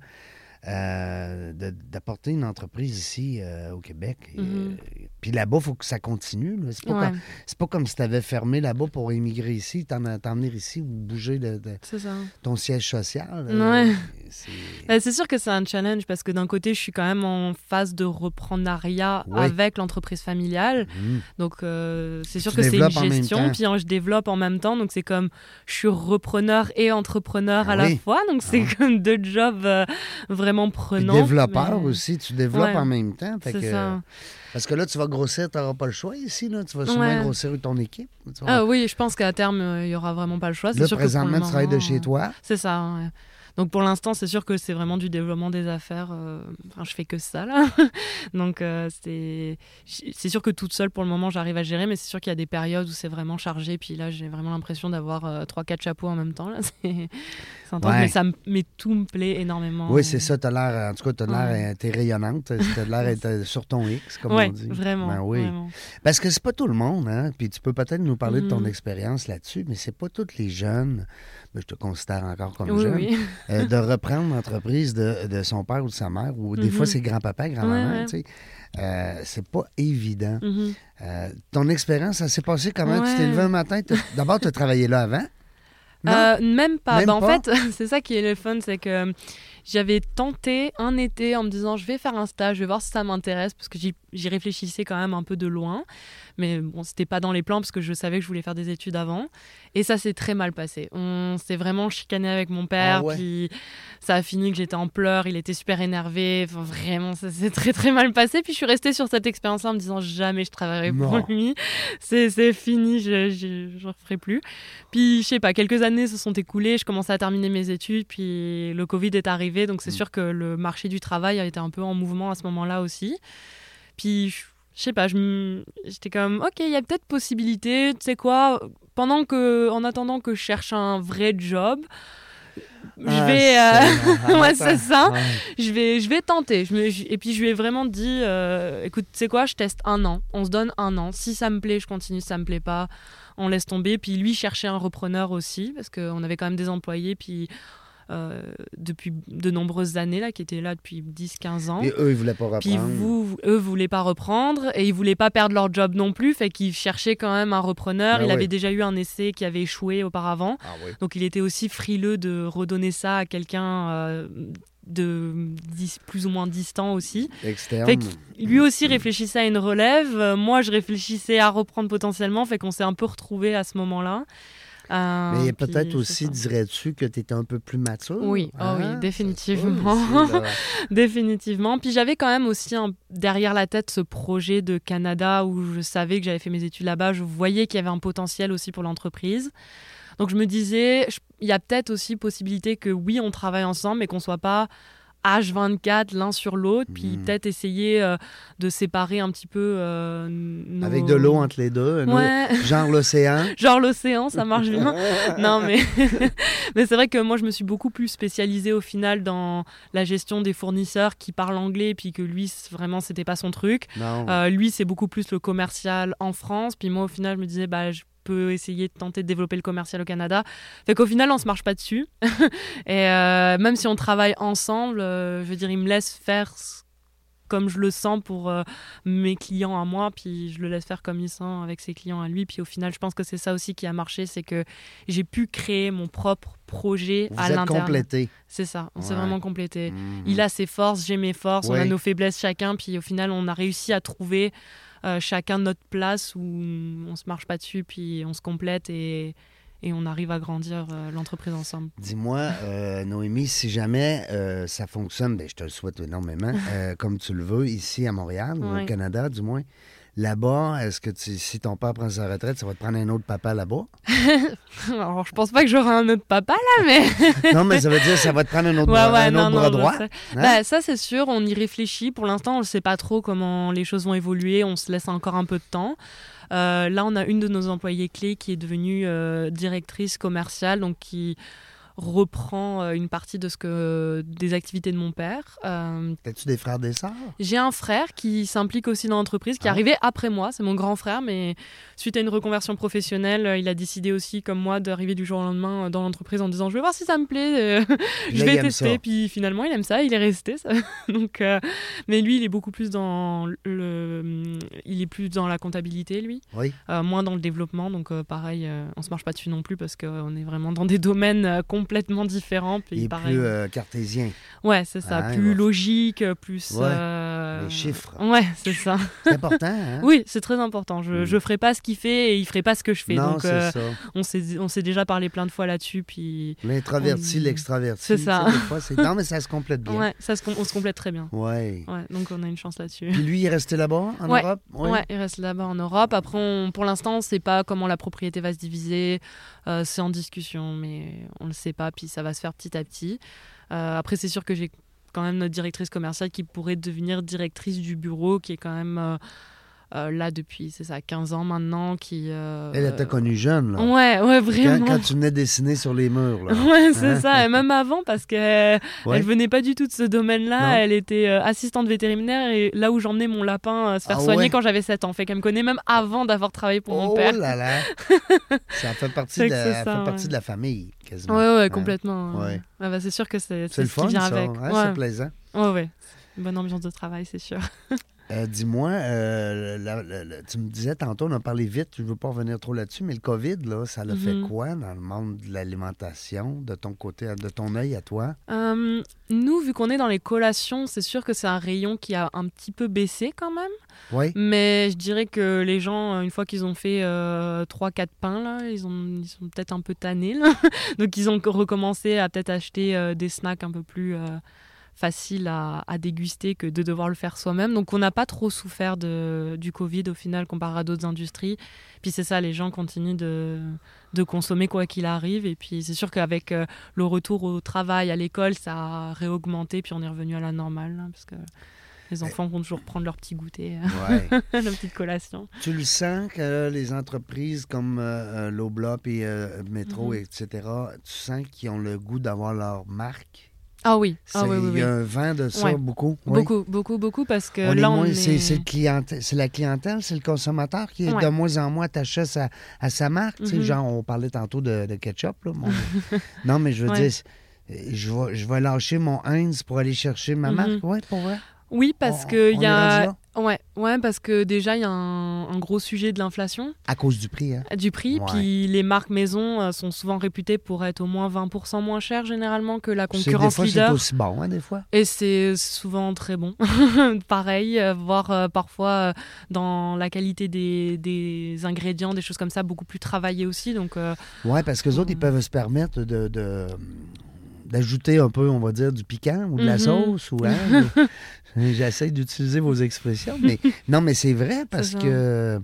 d'apporter une entreprise ici euh, au Québec. Mhm. euh, puis là-bas, il faut que ça continue. C'est pas, Ouais, comme, pas comme si tu avais fermé là-bas pour immigrer ici, t'en t'emmener ici ou bouger de, de ton siège social. Ouais. c'est- sûr que c'est un challenge parce que d'un côté, je suis quand même en phase de reprenariat Ouais. avec l'entreprise familiale. Mhm. Donc, euh, c'est sûr que c'est une gestion. Puis hein, je développe en même temps. Donc, c'est comme je suis repreneur et entrepreneur Ah à la fois. Donc, c'est Ah. comme deux jobs euh, vraiment Puis prenants. développeur mais- aussi, tu développes Ouais. en même temps. fait que- ça. Parce que là, tu vas grossir, tu n'auras pas le choix ici. Là. Tu vas sûrement Ouais. grossir ton équipe. Ah oui, je pense qu'à terme, euh, il y aura vraiment pas le choix. Là, sûr que le présentement, tu travailles de chez toi. C'est ça. ouais. Donc pour l'instant, c'est sûr que c'est vraiment du développement des affaires. euh, Enfin, je fais que ça là. Donc euh, c'est c'est sûr que toute seule pour le moment, j'arrive à gérer, mais c'est sûr qu'il y a des périodes où c'est vraiment chargé. Puis là, j'ai vraiment l'impression d'avoir euh, trois, quatre chapeaux en même temps. Là, c'est intense, Ouais. mais ça me, mais tout me plaît énormément. Oui, c'est ça. T'as l'air, en tout cas, t'as l'air, t'es rayonnante. T'as l'air sur ton X, comme Ouais, on dit. vraiment, Ben oui. vraiment. Parce que c'est pas tout le monde, hein. Puis tu peux peut-être nous parler de ton Mhm. expérience là-dessus, mais c'est pas tous les jeunes, ben, je te considère encore comme Oui, jeune, oui. euh, de reprendre l'entreprise de, de son père ou de sa mère, ou des Mhm. fois c'est grand-papa, grand-maman, Ouais, ouais. tu sais. Euh, c'est pas évident. Mhm. Euh, ton expérience, ça s'est passé comment? Tu t'es levé un matin, d'abord, tu as travaillé là avant? Non? Même pas. Même Bah, en pas? fait, c'est ça qui est le fun, c'est que j'avais tenté un été en me disant je vais faire un stage, je vais voir si ça m'intéresse, parce que j'y réfléchissais quand même un peu de loin. Mais bon, c'était pas dans les plans parce que je savais que je voulais faire des études avant. Et ça s'est très mal passé. On s'est vraiment chicané avec mon père, Ah ouais? puis ça a fini que j'étais en pleurs, il était super énervé. Enfin, vraiment, ça s'est très très mal passé. Puis je suis restée sur cette expérience-là en me disant jamais je travaillerai Non. pour lui. C'est c'est fini, je je- je referai plus. Puis, je sais pas, quelques années se sont écoulées, je commençais à terminer mes études, puis le Covid est arrivé, donc c'est Mm. sûr que le marché du travail a été un peu en mouvement à ce moment-là aussi. Puis, je sais pas, j'étais comme, ok, il y a peut-être possibilité, tu sais quoi, pendant que, en attendant que je cherche un vrai job, je Ah, vais... euh, c'est- ouais, c'est ça. Ouais. je vais, je vais tenter. Je me- et puis je lui ai vraiment dit, euh, écoute, tu sais quoi, je teste un an. On se donne un an. Si ça me plaît, je continue. Si ça me plaît pas, on laisse tomber. Puis lui cherchait un repreneur aussi, parce qu'on avait quand même des employés, puis depuis de nombreuses années, là, qui étaient là depuis 10-15 ans. Et eux, ils voulaient pas reprendre. Puis vous, eux voulaient pas reprendre et ils voulaient pas perdre leur job non plus, fait qu'ils cherchaient quand même un repreneur. Ben il oui. avait déjà eu un essai qui avait échoué auparavant. Ah oui. Donc il était aussi frileux de redonner ça à quelqu'un euh, de plus ou moins distant aussi. Externe. Fait lui aussi réfléchissait à une relève, euh, moi je réfléchissais à reprendre potentiellement, fait qu'on s'est un peu retrouvés à ce moment-là. Euh, Mais peut-être aussi, dirais-tu, que tu étais un peu plus mature? Oui, ah oui, Hein? définitivement. Aussi. Définitivement. Puis j'avais quand même aussi un- derrière la tête ce projet de Canada où je savais que j'avais fait mes études là-bas. Je voyais qu'il y avait un potentiel aussi pour l'entreprise. Donc je me disais, il y a peut-être aussi possibilité que oui, on travaille ensemble, mais qu'on soit pas H24 l'un sur l'autre, puis Mhm. peut-être essayer euh, de séparer un petit peu euh, nos- Avec de l'eau entre les deux, Ouais. genre l'océan. Genre l'océan, ça marche bien. non, mais, mais c'est vrai que moi, je me suis beaucoup plus spécialisée au final dans la gestion des fournisseurs qui parlent anglais, puis que lui, vraiment, c'était pas son truc. Euh, lui, c'est beaucoup plus le commercial en France. Puis moi, au final, je me disais, bah, je peux essayer de tenter de développer le commercial au Canada. Fait qu'au final, on se marche pas dessus. Et euh, même si on travaille ensemble, euh, je veux dire, il me laisse faire comme je le sens pour euh, mes clients à moi, puis je le laisse faire comme il sent avec ses clients à lui. Puis au final, je pense que c'est ça aussi qui a marché, c'est que j'ai pu créer mon propre projet Vous à l'interne. complété. C'est ça, on s'est Ouais. vraiment complété. Mhm. Il a ses forces, j'ai mes forces, on a nos faiblesses chacun, puis au final, on a réussi à trouver euh, chacun notre place où on se marche pas dessus, puis on se complète et, et on arrive à grandir euh, l'entreprise ensemble. Dis-moi, euh, Noémie, si jamais euh, ça fonctionne, ben, je te le souhaite énormément, comme tu le veux, ici à Montréal, ou au. Canada du moins. Là-bas, est-ce que tu- si ton père prend sa retraite, ça va te prendre un autre papa là-bas? Alors, je pense pas que j'aurai un autre papa là, mais. non, mais ça veut dire que ça va te prendre un autre, Ouais, bras, ouais, un non, autre non, bras je droit. hein? Bah, ça, c'est sûr, on y réfléchit. Pour l'instant, on ne sait pas trop comment les choses vont évoluer. On se laisse encore un peu de temps. Euh, là, on a une de nos employées clés qui est devenue euh, directrice commerciale, donc qui reprend euh, une partie de ce que des activités de mon père. Euh, T'as-tu des frères, des sœurs? j'ai un frère qui s'implique aussi dans l'entreprise, qui est Ah. arrivé après moi. C'est mon grand frère, mais suite à une reconversion professionnelle, euh, il a décidé aussi, comme moi, d'arriver du jour au lendemain dans l'entreprise en disant Je vais voir si ça me plaît, je vais tester. Puis finalement, il aime ça, il est resté. ça. Donc, euh, mais lui, il est beaucoup plus dans le, il est plus dans la comptabilité, lui, Oui. Euh, moins dans le développement. Donc, pareil, on se marche pas dessus non plus parce qu'on est vraiment dans des domaines euh, complètement différents. Puis Il est pareil. plus euh, cartésien. Ouais, c'est ça. Ah, plus logique, plus Ouais. euh, Les chiffres. Ouais, c'est ça. C'est important, hein? Oui, c'est très important. Je Mm. ne ferai pas ce qu'il fait et il ferait pas ce que je fais. non, Donc, euh, ça. on s'est déjà parlé plein de fois là-dessus. Puis, L'introverti, on- l'extraverti. C'est ça. fois, c'est- non, mais ça se complète bien. ouais, ça se, com- on se complète très bien. Ouais. Ouais, donc, on a une chance là-dessus. Puis lui, il est resté là-bas, en Ouais. Europe? Ouais. il reste là-bas en Europe. Après, on- pour l'instant, on ne sait pas comment la propriété va se diviser. Euh, c'est en discussion, mais on ne le sait pas. Puis ça va se faire petit à petit. Euh, après, c'est sûr que j'ai quand même notre directrice commerciale qui pourrait devenir directrice du bureau, qui est quand même euh, euh, là depuis, c'est ça, 15 ans maintenant. Qui, euh, Elle était connue jeune, là. Ouais, ouais, Quand, vraiment. quand tu venais dessiner sur les murs, là. Ouais, c'est Hein? ça. Et même avant, parce qu'elle Ouais. elle venait pas du tout de ce domaine-là. Elle était euh, assistante vétérinaire et là où j'emmenais mon lapin euh, se faire Ah soigner ouais? quand j'avais 7 ans. Fait qu'elle me connaît même avant d'avoir travaillé pour mon oh père. là là! ça fait partie, de, la, ça, fait partie ouais. de la famille, quasiment. Ouais, ouais, Hein? complètement. Ouais. Ah bah, c'est sûr que c'est C'est le ce qui fun, vient ça. avec. hein? ouais. C'est plaisant. ouais, ouais. Une bonne ambiance de travail, c'est sûr. Euh, Dis-moi, euh, tu me disais tantôt, on a parlé vite, je ne veux pas revenir trop là-dessus, mais le COVID, là, ça l'a fait Mhm. quoi dans le monde de l'alimentation, de ton côté, de ton œil à toi? Euh, nous, vu qu'on est dans les collations, c'est sûr que c'est un rayon qui a un petit peu baissé quand même. Oui? Mais je dirais que les gens, une fois qu'ils ont fait 3-4 pains, là, ils, ont, ils sont peut-être un peu tannés. là. Donc ils ont recommencé à peut-être acheter des snacks un peu plus euh, faciles à, à déguster que de devoir le faire soi-même. Donc on n'a pas trop souffert de, du Covid au final comparé à d'autres industries. Puis c'est ça, les gens continuent de, de consommer quoi qu'il arrive. Et puis c'est sûr qu'avec euh, le retour au travail, à l'école, ça a réaugmenté. Puis on est revenu à la normale. là, parce que les enfants vont toujours prendre leur petit goûter. Ouais. la petite collation. tu le sens que les entreprises comme euh, euh, Loblaw et euh, Métro, etc., tu sens qu'ils ont le goût d'avoir leur marque? Ah oui, ah oui, oui, Il y a un vent de ça, Ouais. beaucoup? Oui. Beaucoup, beaucoup, beaucoup, parce que On est là, on moins- est... c'est, c'est le clientèle- c'est la clientèle, c'est le consommateur qui est Ouais. de moins en moins attaché à sa, à sa marque. Tu sais, Mhm. Genre, on parlait tantôt de, de ketchup. Là, mon- non, mais je veux Ouais. dire, je vais, je vais lâcher mon Heinz pour aller chercher ma Mhm. marque. Oui, pour vrai. Oui, parce on y a... Ouais, ouais, parce que déjà, il y a un, un gros sujet de l'inflation, À cause du prix. Hein? du prix, Ouais. puis les marques maison euh, sont souvent réputées pour être au moins 20% moins chères généralement que la C'est- des concurrence fois, leader. c'est aussi bon, hein, des fois. Et c'est souvent très bon. Pareil, euh, voire euh, parfois dans la qualité des, des ingrédients, des choses comme ça, beaucoup plus travaillées aussi. Donc, euh, Oui, parce que les autres, ils peuvent se permettre de. de- d'ajouter un peu, on va dire, du piquant ou de la Mhm. sauce. ou hein, J'essaie d'utiliser vos expressions, mais non, mais c'est vrai parce que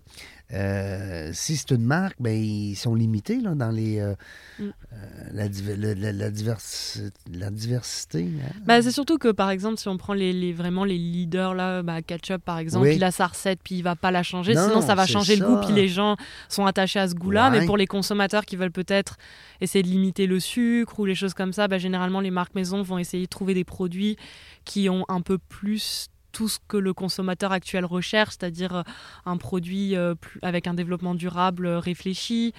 euh, si c'est une marque, ben, ils sont limités là, dans les, euh, Mm. Euh, la, la- la- la diversi- la diversité. hein. Bah, c'est surtout que, par exemple, si on prend les, les- vraiment les leaders, là, bah, Ketchup, par exemple, Oui. il a sa recette, puis il va pas la changer. Non, Sinon, ça va changer le goût, puis les gens sont attachés à ce goût-là. Ouais. Mais pour les consommateurs qui veulent peut-être essayer de limiter le sucre ou les choses comme ça, bah, généralement, les marques maison vont essayer de trouver des produits qui ont un peu plus tout ce que le consommateur actuel recherche, c'est-à-dire euh, un produit euh, avec un développement durable euh, réfléchi,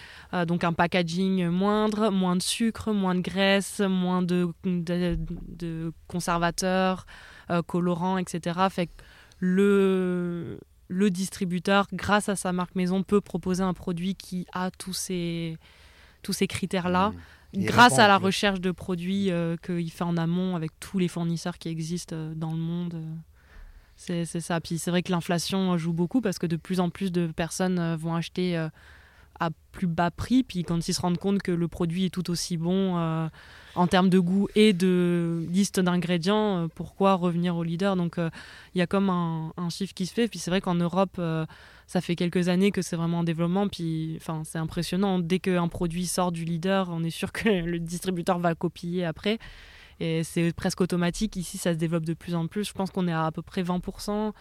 donc un packaging moindre, moins de sucre, moins de graisse, moins de, de, de conservateurs, colorants, etc. Fait que le, le distributeur, grâce à sa marque maison, peut proposer un produit qui a tous ces, tous ces critères-là. Mm. Il Grâce répond à la recherche de produits euh, qu'il fait en amont avec tous les fournisseurs qui existent euh, dans le monde. C'est ça. Puis c'est vrai que l'inflation euh, joue beaucoup parce que de plus en plus de personnes euh, vont acheter euh, à plus bas prix. Puis quand ils se rendent compte que le produit est tout aussi bon en termes de goût et de liste d'ingrédients, pourquoi revenir au leader? Donc il y a comme un, un chiffre qui se fait. Puis c'est vrai qu'en Europe, ça fait quelques années que c'est vraiment en développement. Puis c'est impressionnant. Dès qu'un produit sort du leader, on est sûr que le distributeur va copier après. Et c'est presque automatique. Ici, ça se développe de plus en plus. Je pense qu'on est à à peu près 20%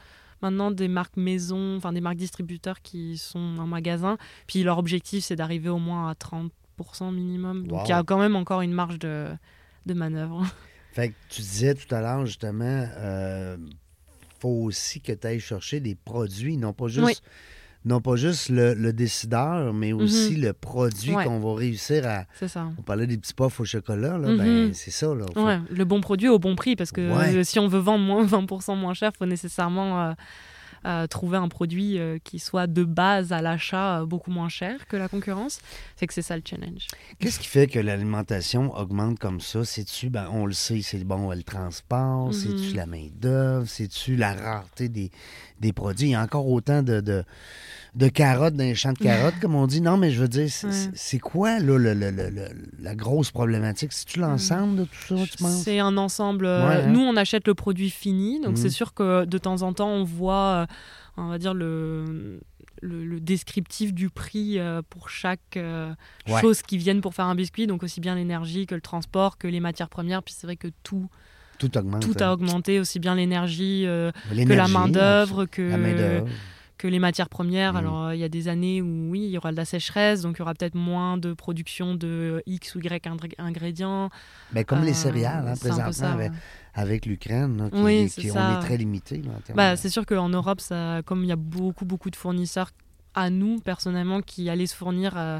maintenant des marques maison, enfin des marques distributeurs qui sont en magasin. Puis leur objectif, c'est d'arriver au moins à 30% minimum. Donc Wow. il y a quand même encore une marge de, de manœuvre. Fait que tu disais tout à l'heure, justement, euh, faut aussi que tu ailles chercher des produits, non pas juste, Oui. Non pas juste le, le décideur, mais aussi le produit Mhm. Ouais. qu'on va réussir à. C'est ça. On parlait des petits puffs au chocolat, là, Mhm. ben, c'est ça. Là, Faut- Ouais, le bon produit au bon prix, parce que Ouais. euh, si on veut vendre moins 20% moins cher, il faut nécessairement euh, euh, trouver un produit euh, qui soit de base à l'achat euh, beaucoup moins cher que la concurrence. C'est que c'est ça le challenge. Qu'est-ce qui fait que l'alimentation augmente comme ça? C'est-tu, ben, on le sait, c'est bon, le transport, Mhm. c'est-tu la main-d'œuvre, c'est-tu la rareté des, des produits? Il y a encore autant de, de, de carottes dans les champs de carottes, comme on dit. Non, mais je veux dire, c'est, Ouais. quoi, là, le- le- le- la grosse problématique? C'est-tu l'ensemble de tout ça, tu penses? C'est un ensemble. euh, Ouais, hein? Nous, on achète le produit fini, donc Mhm. c'est sûr que de temps en temps, on voit, on va dire le. Le, le descriptif du prix euh, pour chaque euh, Ouais. chose qui viennent pour faire un biscuit, donc aussi bien l'énergie que le transport, que les matières premières. Puis c'est vrai que tout, Tout augmente. tout a augmenté, aussi bien l'énergie euh, que la main-d'œuvre, que. Que les matières premières. Mhm. Alors, il y a des années où, oui, il y aura de la sécheresse, donc il y aura peut-être moins de production de X ou Y ingré- ingrédients. Ben, comme les Euh, céréales, hein, présentement, ça, avec, ouais. avec l'Ukraine, qui, Oui, qui- c'est on ça. est très limité. Bah, c'est sûr qu'en Europe, ça, comme il y a beaucoup, beaucoup de fournisseurs à nous, personnellement, qui allaient se fournir euh,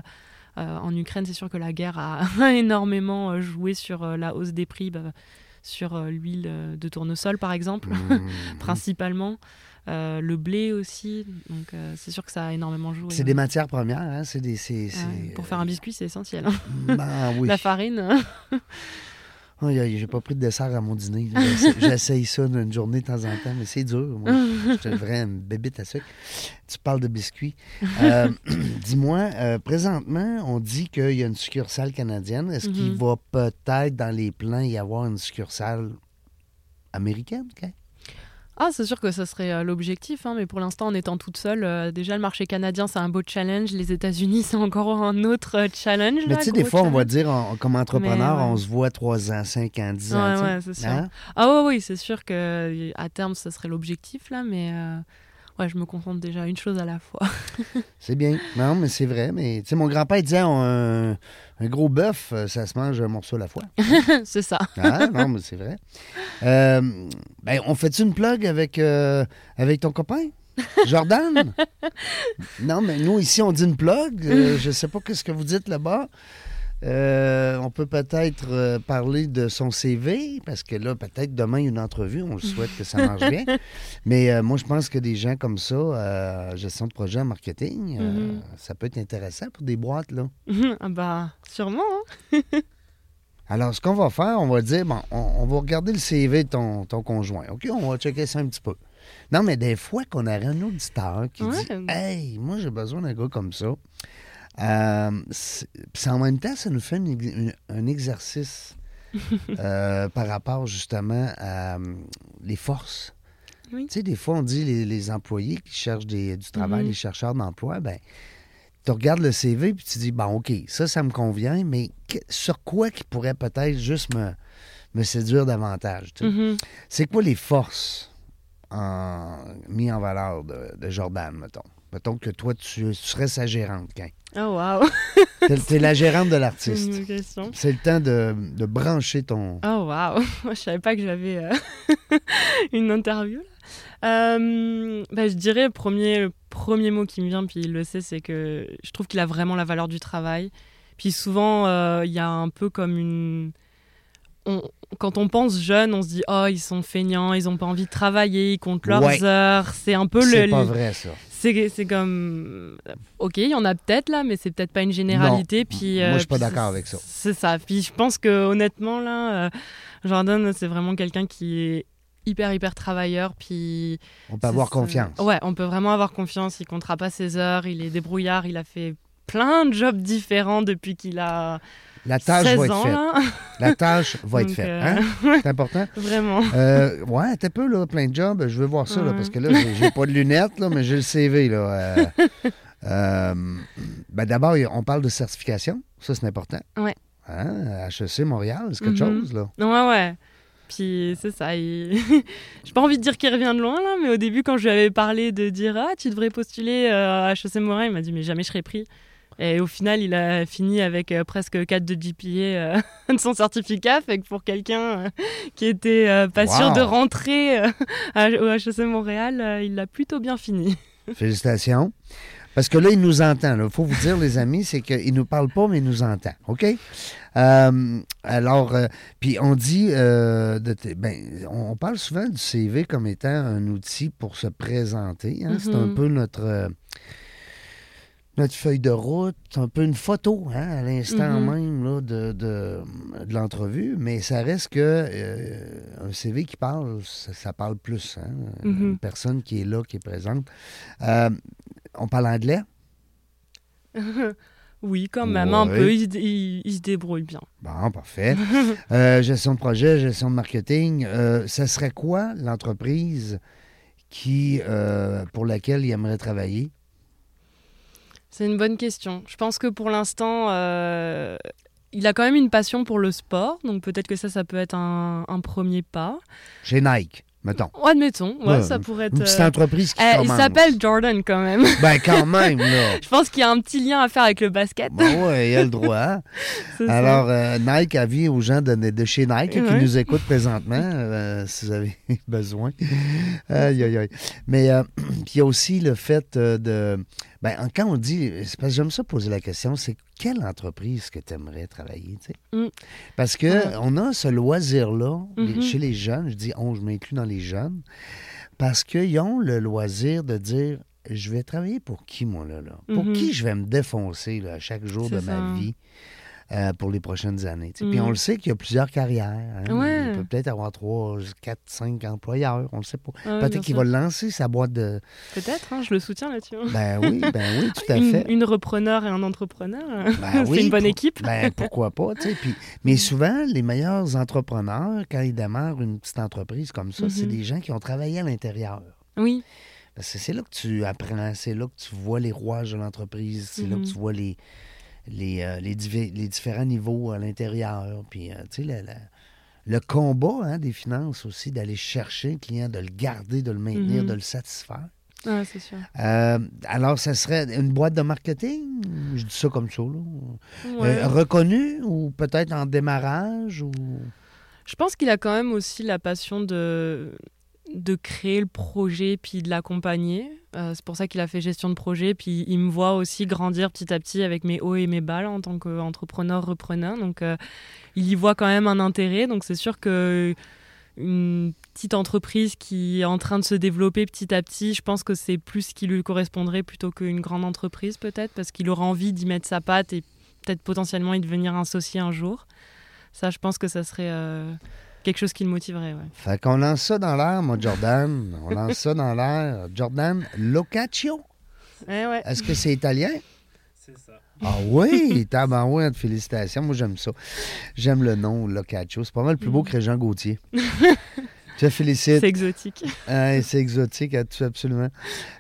euh, en Ukraine, c'est sûr que la guerre a énormément joué sur la hausse des prix, bah, sur l'huile de tournesol, par exemple, Mhm. principalement. Euh, le blé aussi, donc euh, c'est sûr que ça a énormément joué. C'est des matières premières, hein? C'est des. c'est- Ouais, c'est- pour faire un biscuit, c'est essentiel. hein. Oui. La farine. Aïe, J'ai pas pris de dessert à mon dîner. J'essa- J'essaye ça une journée de temps en temps, mais c'est dur. Je suis une bébite à sucre. Tu parles de biscuits. Euh, Dis-moi, euh, présentement, on dit qu'il y a une succursale canadienne. Est-ce qu'il Mhm. va peut-être dans les plans y avoir une succursale américaine? Ah, c'est sûr que ça serait euh, l'objectif, hein, mais pour l'instant, en étant toute seule, euh, déjà le marché canadien, c'est un beau challenge. Les États-Unis, c'est encore un autre euh, challenge. Mais tu sais, des fois, on va dire, en- comme entrepreneur, Mais, ouais. on se voit 3 ans, 5 ans, 10 ans. Ouais, c'est sûr. Hein? Ah, oui, c'est sûr que à terme, ça serait l'objectif, là, mais euh, ouais, je me contente déjà une chose à la fois. C'est bien. Non, mais c'est vrai. Mais tu sais, mon grand-père disait un, un gros bœuf, euh, ça se mange un morceau à la fois. c'est ça. Ah, non, mais c'est vrai. Euh, ben, on fait-tu une plug avec, euh, avec ton copain? Jordan? non, mais nous, ici, on dit une plug. Euh, je sais pas qu'est-ce que vous dites là-bas. Euh, on peut peut-être euh, parler de son CV, parce que là, peut-être demain, une entrevue, on le souhaite que ça marche bien. Mais euh, moi, je pense que des gens comme ça, euh, gestion de projet en marketing, Mhm. ça peut être intéressant pour des boîtes, là. ah bah, sûrement. hein. Alors, ce qu'on va faire, on va dire, bon, on, on va regarder le CV de ton, ton conjoint. OK, on va checker ça un petit peu. Non, mais des fois qu'on aurait un auditeur qui Ouais. dit Hey, moi, j'ai besoin d'un gars comme ça. Euh, c'est- en même temps, ça nous fait une ex- une- un exercice euh, par rapport justement à euh, les forces. Oui. Tu sais, des fois, on dit les, les employés qui cherchent des- du travail, Mhm. les chercheurs d'emploi, ben tu regardes le CV puis tu dis bon OK, ça ça me convient, mais que- sur quoi qui pourrait peut-être juste me, me séduire davantage. Mhm. C'est quoi les forces en, mis en valeur de, de Jordan, mettons? Mettons que toi, tu, tu serais sa gérante, quand. Oh, waouh. T'es, la gérante de l'artiste. C'est le temps de, de brancher ton. Oh waouh, je savais pas que j'avais euh, une interview. Là. Euh, bah, je dirais le premier, le premier mot qui me vient, puis il le sait, c'est que je trouve qu'il a vraiment la valeur du travail. Puis souvent, euh, il y a un peu comme une. On- quand on pense jeune, on se dit oh ils sont feignants, ils ont pas envie de travailler, ils comptent leurs Ouais. heures. C'est un peu C'est le. pas vrai, ça. C'est c'est comme ok, il y en a peut-être là, mais c'est peut-être pas une généralité. Puis Moi, euh, je suis pas d'accord c'est- avec ça. C'est ça. Puis je pense que honnêtement là, euh, Jordan c'est vraiment quelqu'un qui est hyper hyper travailleur. Puis On peut c'est avoir confiance. Ouais, on peut vraiment avoir confiance. Il comptera pas ses heures. Il est débrouillard. Il a fait plein de jobs différents depuis qu'il a La tâche 16 va être ans faite. là. La tâche va être faite. euh, Hein? C'est important? Vraiment. Euh, ouais, t'es peu, là, plein de jobs. Je veux voir ça, là, parce que là, j'ai, pas de lunettes, là, mais j'ai le CV, là. Euh, ben d'abord, on parle de certification. Ça, c'est important. Ouais. Hein? HEC Montréal, c'est quelque Mhm. chose, là. Ouais, ouais. Puis c'est ça. il- J'ai pas envie de dire qu'il revient de loin, là, mais au début, quand je lui avais parlé de dire Ah, tu devrais postuler à HEC Morin, il m'a dit Mais jamais je serai pris. Et au final, il a fini avec euh, presque 4 de GPA euh, de son certificat. Fait que pour quelqu'un euh, qui était pas sûr de rentrer au HEC Montréal, il l'a plutôt bien fini. Félicitations. Parce que là, il nous entend. Il faut vous dire, les amis, c'est qu'il ne nous parle pas, mais il nous entend. OK? Euh, alors, euh, puis on dit, euh, de ben, on parle souvent du CV comme étant un outil pour se présenter. hein. C'est un Mhm. peu notre, notre feuille de route, un peu une photo hein, à l'instant Mhm. même là, de, de, de l'entrevue, mais ça reste que euh, un CV qui parle, ça, ça parle plus. hein. Mhm. Une personne qui est là, qui est présente. Euh, on parle anglais? oui, quand même, un peu. Il, se dé- il- il se débrouille bien. Bon, parfait. Euh, gestion de projet, gestion de marketing. Ça serait quoi l'entreprise qui, pour laquelle il aimerait travailler? C'est une bonne question. Je pense que pour l'instant, euh, il a quand même une passion pour le sport, donc peut-être que ça, ça peut être un, un premier pas. Chez Nike, mettons. Admettons, ouais, Ouais, ça pourrait être. Une petite euh, entreprise qui eh, il s'appelle Jordan quand même. Ben, quand même, là. Je pense qu'il y a un petit lien à faire avec le basket. Bon, ouais, il a le droit. Alors, euh, Nike avis aux gens de, de chez Nike qui nous écoutent présentement, euh, si vous avez besoin. Aïe, aïe, aïe. Mais euh, il y a aussi le fait de. Ben, quand on dit. C'est parce que j'aime ça poser la question c'est quelle entreprise que tu aimerais travailler, tu sais? Mm. Parce que Ouais. on a ce loisir-là Mhm. chez les jeunes. Je dis on, je m'inclus dans les jeunes. Parce qu'ils ont le loisir de dire je vais travailler pour qui, moi, là? là? Pour Mhm. qui je vais me défoncer là, à chaque jour de ma vie? Euh, pour les prochaines années? Puis Mhm. on le sait qu'il y a plusieurs carrières. hein. Ouais. Il peut peut-être avoir trois, quatre, cinq employeurs. On le sait pas. Ouais, peut-être qu'il va lancer sa boîte de. Peut-être, hein, je le soutiens là-dessus. hein. Ben oui, ben oui, tout à fait. une repreneur et un entrepreneur, euh, Ben c'est oui, une bonne pour- équipe. Ben pourquoi pas, tu sais. Puis, mais souvent, les meilleurs entrepreneurs, quand ils démarrent une petite entreprise comme ça, c'est Mhm. des gens qui ont travaillé à l'intérieur. Oui, Parce que c'est là que tu apprends, c'est là que tu vois les rouages de l'entreprise, c'est là que tu vois les, les, euh, les, différents niveaux à l'intérieur. Puis, euh, tu sais, le, combat hein, des finances aussi, d'aller chercher le client, de le garder, de le maintenir, Mhm. de le satisfaire. Ouais, c'est sûr. Euh, alors, ça serait une boîte de marketing, je dis ça comme ça, là. Ouais. Reconnue ou peut-être en démarrage ou... Je pense qu'il a quand même aussi la passion de, de créer le projet puis de l'accompagner. Euh, c'est pour ça qu'il a fait gestion de projet. Puis il me voit aussi grandir petit à petit avec mes hauts et mes bas en tant qu'entrepreneur-repreneur. Donc euh, il y voit quand même un intérêt. Donc c'est sûr que une petite entreprise qui est en train de se développer petit à petit, je pense que c'est plus ce qui lui correspondrait plutôt qu'une grande entreprise peut-être, parce qu'il aura envie d'y mettre sa patte et peut-être potentiellement y devenir associé un jour. Ça, je pense que ça serait euh, quelque chose qui le motiverait. Ouais. Fait qu'on lance ça dans l'air, moi, Jordan. On lance ça dans l'air. Jordan Locaccio. Ouais. Est-ce que c'est italien? C'est ça. Ah oui, tabarouette, félicitations. Moi, j'aime ça. J'aime le nom, Locaccio. C'est pas mal plus beau que Régent Gauthier. Je te félicite. C'est exotique. C'est exotique, absolument.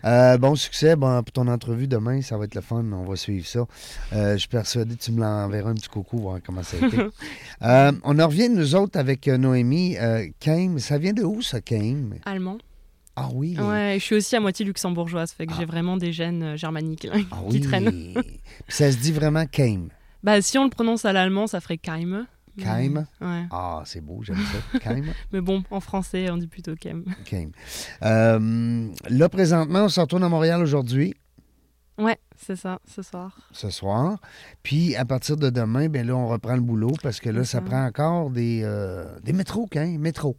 Euh, bon succès bon, pour ton entrevue demain, ça va être le fun, on va suivre ça. Euh, je suis persuadé que tu me l'enverras un petit coucou, voir comment ça a été. Euh, on en revient, nous autres, avec Noémie. Kame, ça vient de où, ça, Kame? Allemand. Ah oui. Ouais, je suis aussi à moitié luxembourgeoise, fait que Ah. j'ai vraiment des gènes germaniques Ah qui oui. traînent. Ça se dit vraiment Kame. Bah, si on le prononce à l'allemand, ça ferait Keim. Mais- Keim? Ouais. Ah, c'est beau, j'aime ça. Kame. Mais bon, en français, on dit plutôt Keim. Kame. Euh, là, présentement, on se retourne à Montréal aujourd'hui. Ouais, c'est ça, ce soir. ce soir. Puis à partir de demain, ben là, on reprend le boulot parce que là, ça ça. prend encore des, euh, des métros, hein? Métro.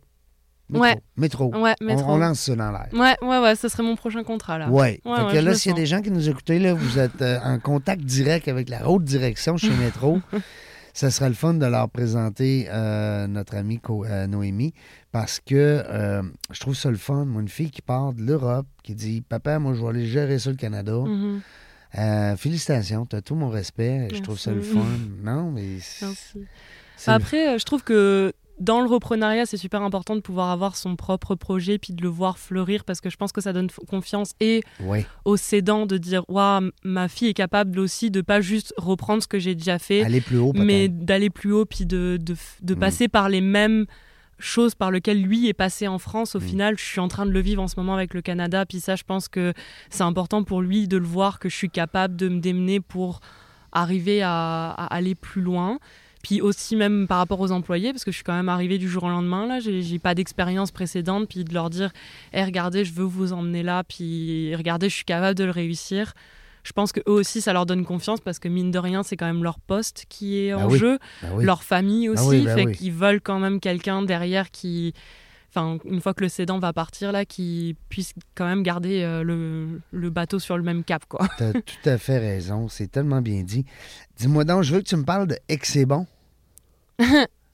Métro. Ouais. Métro. Ouais, métro. on lance ça dans l'air. Ouais, ouais, ouais, ce serait mon prochain contrat là. Ouais. Ouais, fait que là, s'il y a des gens qui nous écoutent, là, vous êtes euh, en contact direct avec la haute direction chez Métro. Ça sera le fun de leur présenter euh, notre amie euh, Noémie parce que euh, je trouve ça le fun. Moi, une fille qui part de l'Europe, qui dit Papa, moi, je vais aller gérer ça le Canada. Mhm, Euh, félicitations, tu as tout mon respect. Je trouve ça le fun. Non, mais. merci. Après, je trouve que dans le reprenariat, c'est super important de pouvoir avoir son propre projet puis de le voir fleurir parce que je pense que ça donne confiance et Ouais, aux cédants de dire Waouh, ma fille est capable aussi de pas juste reprendre ce que j'ai déjà fait, aller plus haut, peut-être. mais d'aller plus haut puis de, de, Mm. passer par les mêmes choses par lesquelles lui est passé en France. Au Mm. final, je suis en train de le vivre en ce moment avec le Canada. Puis ça, je pense que c'est important pour lui de le voir que je suis capable de me démener pour arriver à, à aller plus loin. Puis aussi même par rapport aux employés, parce que je suis quand même arrivée du jour au lendemain, là, j'ai pas d'expérience précédente, puis de leur dire, Eh, regardez, je veux vous emmener là, puis regardez, je suis capable de le réussir. je pense que eux aussi, ça leur donne confiance parce que mine de rien, c'est quand même leur poste qui est Bah en oui. jeu, oui. leur famille Bah aussi, oui, bah fait oui. qu'ils veulent quand même quelqu'un derrière qui, enfin, une fois que le cédant va partir là, qui puisse quand même garder euh, le, le bateau sur le même cap, quoi. T'as tout à fait raison. C'est tellement bien dit. Dis-moi donc, je veux que tu me parles de Ex c'est bon.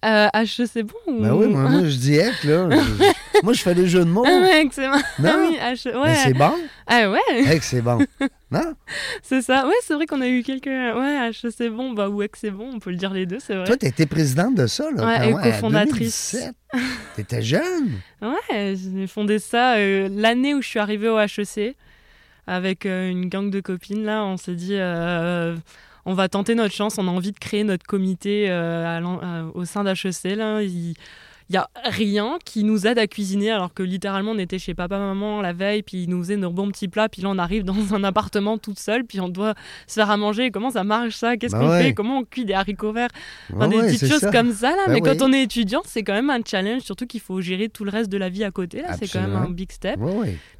Euh, H, c'est bon ou... Ben oui, moi, moi, je dis Ex, là. Je- moi, je fais des jeux de mots. Ah excellent. Non? Ah oui, H, ouais. c'est bon? Ah ouais, Ex c'est bon. Non? c'est ça. Ouais, c'est vrai qu'on a eu quelques. Ouais, H, c'est bon, bah ou X, c'est bon, on peut le dire les deux, c'est vrai. Toi, tu étais présidente de ça, là. Ouais, quand et cofondatrice. Tu étais jeune. Ouais, j'ai fondé ça euh, l'année où je suis arrivée au HEC avec euh, une gang de copines. Là, on s'est dit, euh, on va tenter notre chance. On a envie de créer notre comité euh, euh, au sein d'HEC. Il y a rien qui nous aide à cuisiner alors que littéralement on était chez papa maman la veille puis ils nous faisaient nos bons petits plats puis là on arrive dans un appartement toute seule puis on doit se faire à manger comment ça marche ça? Qu'est-ce Bah qu'on ouais. fait? Comment on cuit des haricots verts? Enfin, des ouais, petites choses ça. comme ça, là. Ben mais oui. quand on est étudiant, c'est quand même un challenge, surtout qu'il faut gérer tout le reste de la vie à côté. Là, c'est quand même un big step.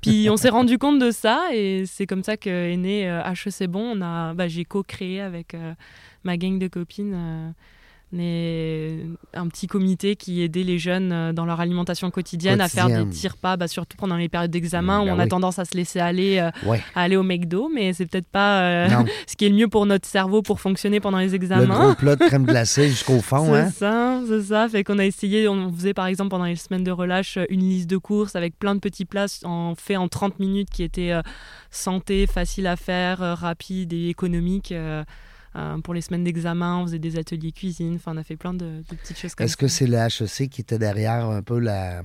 Puis on s'est rendu compte de ça et c'est comme ça qu'est né euh, HEC Bon. On a, bah, j'ai co-créé avec euh, ma gang de copines. euh, un petit comité qui aidait les jeunes euh, dans leur alimentation quotidienne, à faire des petits repas, bah, surtout pendant les périodes d'examen Mm, où bah on a tendance à se laisser aller, euh, Ouais. à aller au McDo, mais c'est peut-être pas euh, ce qui est le mieux pour notre cerveau pour fonctionner pendant les le examens. gros plat de crème glacée jusqu'au fond, C'est hein? ça, c'est ça. Fait qu'on a essayé, on faisait par exemple pendant les semaines de relâche euh, une liste de courses avec plein de petits plats en, fait en 30 minutes qui étaient euh, santé, facile à faire, rapide et économique. Euh, pour les semaines d'examen, on faisait des ateliers cuisine, enfin on a fait plein de, de petites choses comme Est-ce que c'est le HEC qui était derrière un peu la.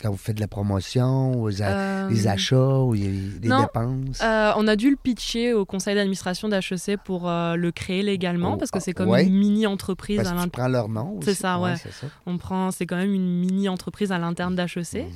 quand vous faites de la promotion, ou les, a- Euh, les achats, ou non. dépenses? Euh, on a dû le pitcher au conseil d'administration d'HEC pour le créer légalement Oh, parce que c'est comme ouais. une mini-entreprise Parce à l'intérieur. prends leur nom. C'est ça, ouais. ça. On prend, c'est quand même une mini-entreprise à l'interne d'HEC. Mhm.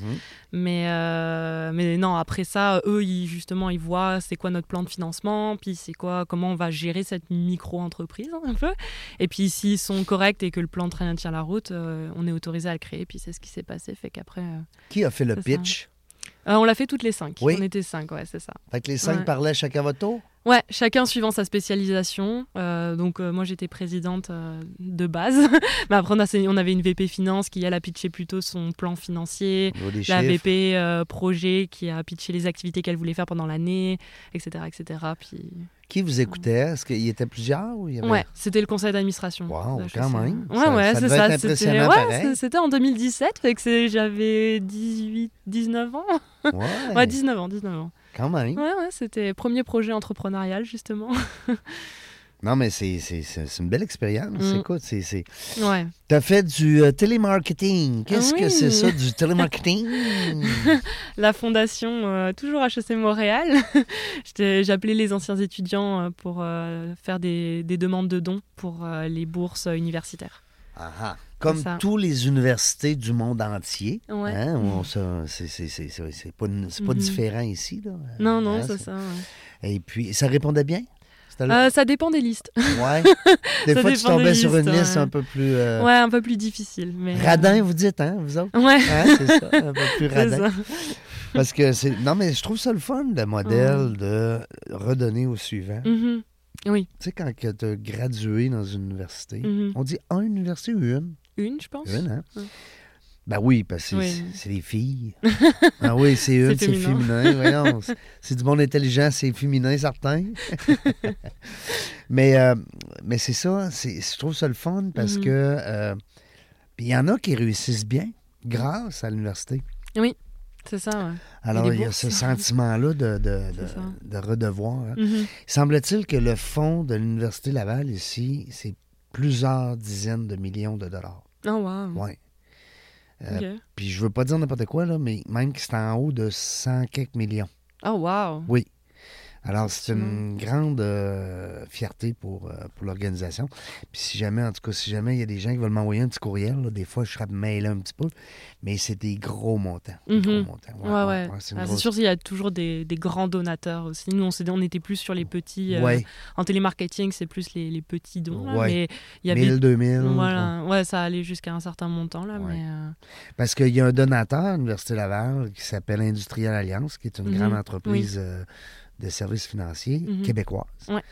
Mais, euh, mais non, après ça, eux, ils, justement, ils voient c'est quoi notre plan de financement, puis c'est quoi, comment on va gérer cette micro-entreprise hein, un peu. Et puis s'ils sont corrects et que le plan bien tient la route, euh, on est autorisé à le créer. Puis c'est ce qui s'est passé, fait qu'après, euh, Qui a fait le ça. pitch? euh, on l'a fait toutes les cinq. Oui. On était cinq, ouais, c'est ça. Fait que les cinq Ouais. parlaient chacun votre tour? Ouais, chacun suivant sa spécialisation. Euh, donc euh, moi j'étais présidente euh, de base, mais après on, a, on avait une VP finance qui elle a pitché plutôt son plan financier. La? VP projet qui a pitché les activités qu'elle voulait faire pendant l'année, etc., etc. Puis Qui vous écoutait? Est-ce qu'il y était plusieurs? Ou il y avait... ouais, c'était le conseil d'administration. Wow, quand même. Ouais, Ça- ouais, c'est ça. C'était ouais, en 2017, fait que j'avais 18, 19 ans. Ouais, Ouais, 19 ans, 19 ans. Quand même. Ouais, ouais, c'était premier projet entrepreneurial justement. Non, mais c'est c'est- c'est- c'est une belle expérience. Mm. Écoute, c'est... c'est- Ouais. Tu as fait du euh, télémarketing. Qu'est-ce que c'est ça, du télémarketing? La fondation, euh, toujours HEC Montréal. J'appelais les anciens étudiants euh, pour euh, faire des, des demandes de dons pour les bourses universitaires. Ah, ah. Comme toutes les universités du monde entier. Ouais. Hein, ça, c'est pas, pas Mhm. différent ici. Là. Non, non, Hein, c'est ça- ouais. Et puis, ça répondait bien? Euh, ça dépend des listes. Ouais. Des ça fois, tu tombais sur une liste ouais. un peu plus... euh, Ouais, un peu plus difficile. Mais... euh, Radin, vous dites, hein, vous autres? Ouais, Hein, c'est ça, un peu plus radin. ça. Parce que c'est... Non, mais je trouve ça le fun, le modèle de redonner au suivant. Mhm. Oui, Tu sais, quand tu as gradué dans une université, mhm. on dit une université ou une? Une, je pense. Une, hein? Ouais. Ben oui, parce que c'est- Oui. les filles. ah oui, c'est une, C'est féminin. voyons. C'est- du monde intelligent, c'est féminin, certain. mais euh, mais c'est ça, c'est- je trouve ça le fun parce Mhm. que euh, il y en a qui réussissent bien grâce à l'université. C'est ça, ouais. Alors, il y a ce sentiment-là de, de, de redevoir. hein. Mhm. Semble-t-il que le fonds de l'Université Laval ici, c'est plusieurs dizaines de millions de dollars. Oh, wow. Ouais. Euh. Puis je veux pas dire n'importe quoi, là, mais même que c'est en haut de 100 quelques millions. Oh, wow. Alors, c'est une grande euh, fierté pour, euh, pour l'organisation. Puis si jamais, en tout cas, si jamais il y a des gens qui veulent m'envoyer un petit courriel, là, des fois, je serais mêlé un petit peu, mais c'est des gros montants. Des Mhm. gros montants. Ouais, ouais. c'est Ah, c'est grosse- sûr qu'il y a toujours des, des grands donateurs aussi. Nous, on, était plus sur les petits. euh, En télémarketing, c'est plus les, les petits dons. là, mais il y avait. 1000, 2000. Voilà. Ouais, ça allait jusqu'à un certain montant, là. Mais, Parce qu'il y a un donateur à l'Université Laval qui s'appelle Industriel Alliance, qui est une Mhm, grande entreprise de services financiers québécoises Ouais.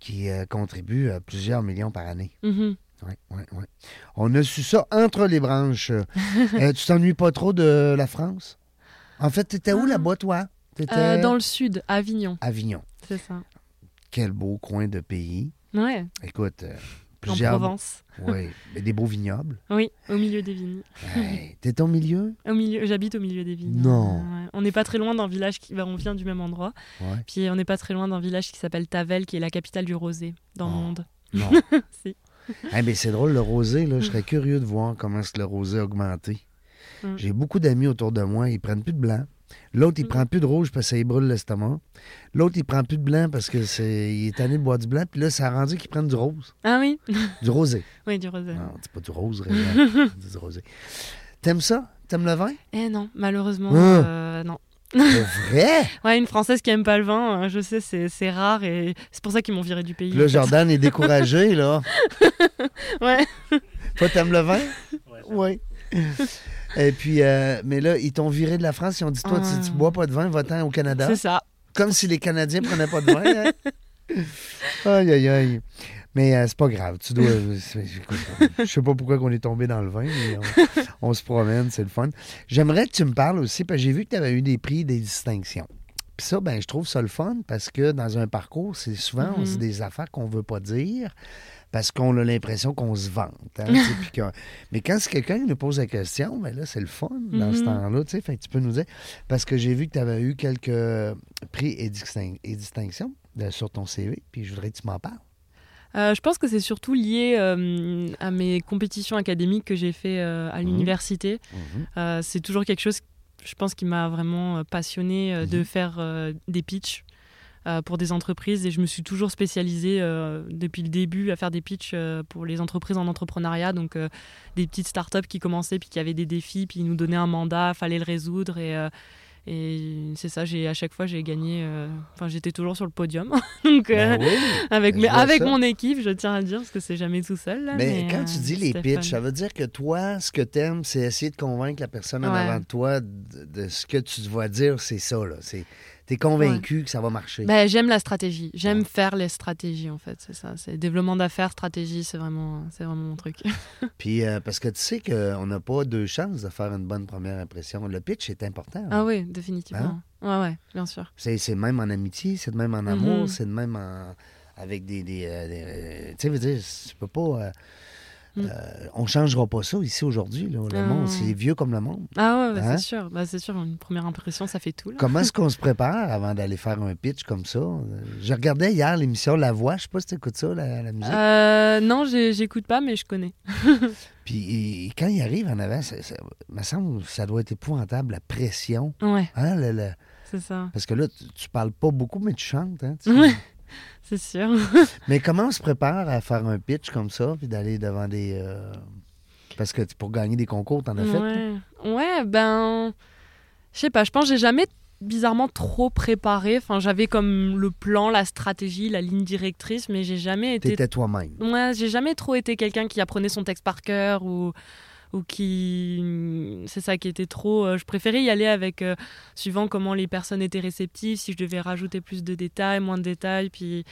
qui euh, contribuent à plusieurs millions par année. Mhm. Oui, oui, oui. On a su ça entre les branches. Euh, tu t'ennuies pas trop de la France? En fait, t'étais où Ah. là-bas, toi? Euh, dans le sud, à Avignon, Avignon. c'est ça. Quel beau coin de pays. Ouais, Écoute, en. Provence. Oui, mais des beaux vignobles. Oui, au milieu des vignes. Hey, T'es au milieu? Au milieu, j'habite au milieu des vignes. Non. Ouais. On n'est pas très loin d'un village qui, bah, on vient du même endroit. Ouais. Puis on n'est pas très loin d'un village qui s'appelle Tavel, qui est la capitale du rosé dans le Oh. monde. Non. Si. Eh mais c'est drôle, le rosé, là, je serais curieux de voir comment le rosé a augmenté. Mm. J'ai beaucoup d'amis autour de moi, ils prennent plus de blanc. L'autre, il Mm. prend plus de rouge parce que ça lui brûle l'estomac. L'autre, il prend plus de blanc parce que c'est il est tanné de boire du blanc. Puis là, ça a rendu qu'ils prennent du rose. Ah oui? Du rosé. Oui, du rosé. Non, c'est pas du rose, réellement. c'est du rosé. T'aimes ça? T'aimes le vin? Eh non, malheureusement, Ah. euh, non. C'est vrai? Ouais, une Française qui aime pas le vin, euh, je sais, c'est c'est rare et c'est pour ça qu'ils m'ont viré du pays. Fait. Jordan est découragé, là. Ouais. Toi, t'aimes le vin? Oui. Et puis, euh, mais là, ils t'ont viré de la France. Ils ont dit, toi, tu Ah. bois pas de vin, va-t'en au Canada. C'est ça. Comme si les Canadiens prenaient pas de vin. hein? aïe, aïe, aïe. Mais euh, c'est pas grave. Tu dois. je sais pas pourquoi on est tombé dans le vin, mais on, on se promène, c'est le fun. J'aimerais que tu me parles aussi, parce que j'ai vu que tu avais eu des prix, des distinctions. Puis ça, ben, je trouve ça le fun parce que dans un parcours, c'est souvent, on Mhm. dit des affaires qu'on veut pas dire parce qu'on a l'impression qu'on se vante. hein, Mais quand c'est quelqu'un qui nous pose la question, ben là, c'est le fun dans ce Mhm. temps-là. tu sais. Fait que tu peux nous dire. Parce que j'ai vu que tu avais eu quelques prix et, distin- et distinctions de- sur ton CV, puis je voudrais que tu m'en parles. Euh, je pense que c'est surtout lié euh, à mes compétitions académiques que j'ai fait euh, à Mhm. l'université. Euh, c'est toujours quelque chose, je pense, qui m'a vraiment passionné Mhm. de faire euh, des pitchs euh, pour des entreprises et je me suis toujours spécialisée euh, depuis le début à faire des pitchs euh, pour les entreprises en entrepreneuriat, donc euh, des petites startups qui commençaient puis qui avaient des défis, puis ils nous donnaient un mandat, fallait le résoudre et euh, et c'est ça, j'ai à chaque fois j'ai gagné. euh, Enfin, j'étais toujours sur le podium. Donc, euh, Ben oui. avec, mais avec ça. mon équipe, je tiens à dire, parce que c'est jamais tout seul. là, Mais, quand euh, tu dis les pitchs, fun. ça veut dire que toi, ce que tu aimes, c'est essayer de convaincre la personne en Ouais. avant de toi de, de ce que tu vas dire, c'est ça. là. C'est, t'es convaincu que ça va marcher. Ben, j'aime la stratégie. J'aime Ouais. faire les stratégies, en fait. C'est ça. C'est développement d'affaires, stratégie, c'est vraiment, c'est vraiment mon truc. Puis euh, parce que tu sais qu'on n'a pas deux chances de faire une bonne première impression. Le pitch est important. ah oui, définitivement. Hein? Ouais, ouais, bien sûr. C'est, c'est même en amitié, c'est de même en amour, Mhm. c'est de même en- avec des. des, euh, des, euh, tu sais, veux dire, tu peux pas. euh, Mm. euh, on changera pas ça ici aujourd'hui. Le Ah, monde, c'est vieux comme le monde. Ah ouais, Hein? c'est sûr. Bah, c'est sûr, une première impression, ça fait tout. Là. Comment est-ce qu'on se prépare avant d'aller faire un pitch comme ça? Je regardais hier l'émission La Voix, je sais pas si tu écoutes ça, la, la musique. Euh, non, j'écoute pas, mais je connais. Puis quand il arrive en avant, ça, ça- me semble ça doit être épouvantable, la pression. Ouais, Hein, le- le- c'est ça. Parce que là, tu, tu parles pas beaucoup, mais tu chantes. Hein, tu- Ouais. C'est sûr. Mais comment on se prépare à faire un pitch comme ça, puis d'aller devant des... euh, Parce que pour gagner des concours, t'en as fait. Ouais, ouais ben. Je sais pas, je pense que j'ai jamais bizarrement trop préparé. Enfin, j'avais comme le plan, la stratégie, la ligne directrice, mais j'ai jamais été. T'étais toi-même. Ouais, j'ai jamais trop été quelqu'un qui apprenait son texte par cœur ou ou qui c'est ça qui était trop euh, je préférais y aller avec euh, suivant comment les personnes étaient réceptives si je devais rajouter plus de détails moins de détails puis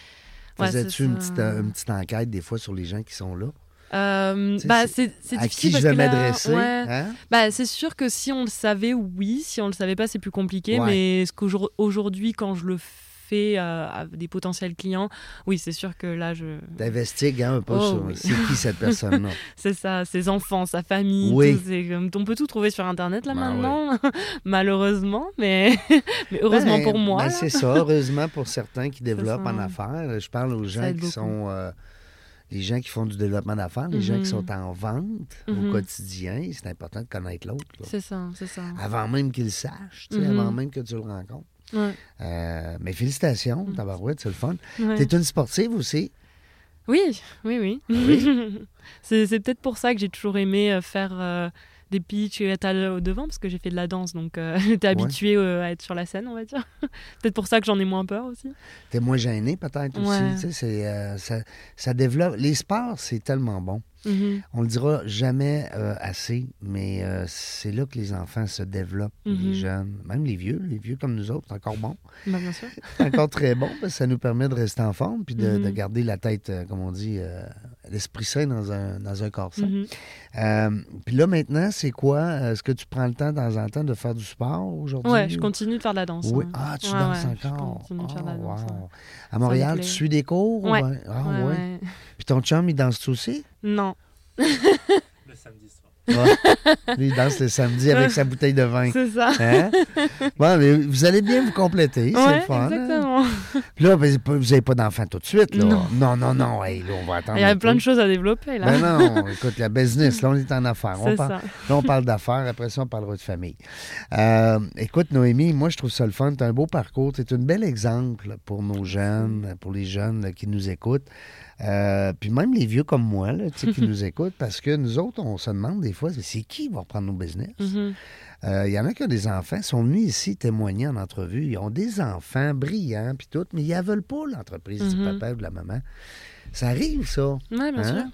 ouais, Faisais-tu une une petite enquête des fois sur les gens qui sont là? Euh, bah, c'est- à qui je vais m'adresser? ouais. hein? Bah, c'est sûr que si on le savait, oui. Si on le savait pas, c'est plus compliqué. Ouais. Mais ce qu'aujourd'hui, quand je le fais euh, à des potentiels clients, oui, c'est sûr que là, je... T'investigues hein, un peu Oh, sur oui. c'est qui cette personne-là. c'est ça, ses enfants, sa famille. Oui. tout, on peut tout trouver sur Internet là Ben maintenant, malheureusement. Mais, mais heureusement Ben, pour moi. ben, c'est ça, heureusement pour certains qui développent en affaires. Je parle aux gens qui beaucoup. sont. euh, les gens qui font du développement d'affaires, les gens Mhm. qui sont en vente au Mhm. quotidien, c'est important de connaître l'autre. c'est ça, c'est ça. Avant même qu'il le sache, tu sais, Mhm. avant même que tu le rencontres. Ouais. Euh, mais félicitations, Mhm. tabarouette, c'est le fun. Ouais. T'es une sportive aussi? Oui, oui, oui. Oui? c'est peut-être pour ça que j'ai toujours aimé euh, faire euh, des pitchs et être au devant, parce que j'ai fait de la danse, donc euh, j'étais habituée à être sur la scène, on va dire. peut-être pour ça que j'en ai moins peur aussi. T'es moins gêné peut-être aussi. Ça, ça développe. Les sports, c'est tellement bon. Mhm. On le dira jamais euh, assez, mais euh, c'est là que les enfants se développent, les jeunes, même les vieux, les vieux comme nous autres, c'est encore bon. Bien sûr. C'est encore très bon, parce que ça nous permet de rester en forme, puis de, Mhm. de garder la tête, euh, comme on dit, euh, l'esprit sain dans un, dans un corps sain. Mhm. Euh, puis là, maintenant, c'est quoi? Est-ce que tu prends le temps de temps en temps de faire du sport aujourd'hui? Ouais, je continue de faire de la danse. Oui. hein. Ah, tu Ouais, danses ouais, je encore? continue de faire de la Ah, danse, wow. À Montréal, tu suis des cours? ou Ouais. ben- Ah, ouais. Puis ton chum, il danse aussi? Non, Le samedi soir. Ouais. Lui, il danse le samedi avec sa bouteille de vin. c'est ça. Hein? Bon, mais vous allez bien vous compléter, c'est ouais, le fun. hein? exactement. Puis là, vous n'avez pas d'enfant tout de suite, là. Non. non, non. non. Hey, là, on va attendre. Il y a plein peu. de choses à développer là. Ben non, écoute, la business, là, on est en affaires. On parle, ça. là, on parle d'affaires, après ça, on parlera de famille. Euh, écoute, Noémie, moi, je trouve ça le fun. Tu as un beau parcours. Tu es un bel exemple pour nos jeunes, pour les jeunes là, qui nous écoutent. Euh, puis même les vieux comme moi, là, tu sais, qui nous écoutent, parce que nous autres, on se demande des fois, c'est qui va reprendre nos business? Mhm. Euh, Il y en a qui ont des enfants, sont venus ici témoigner en entrevue. Ils ont des enfants brillants, puis tout, mais ils ne veulent pas l'entreprise du Mhm. papa ou de la maman. Ça arrive, ça. Ouais, bien Hein?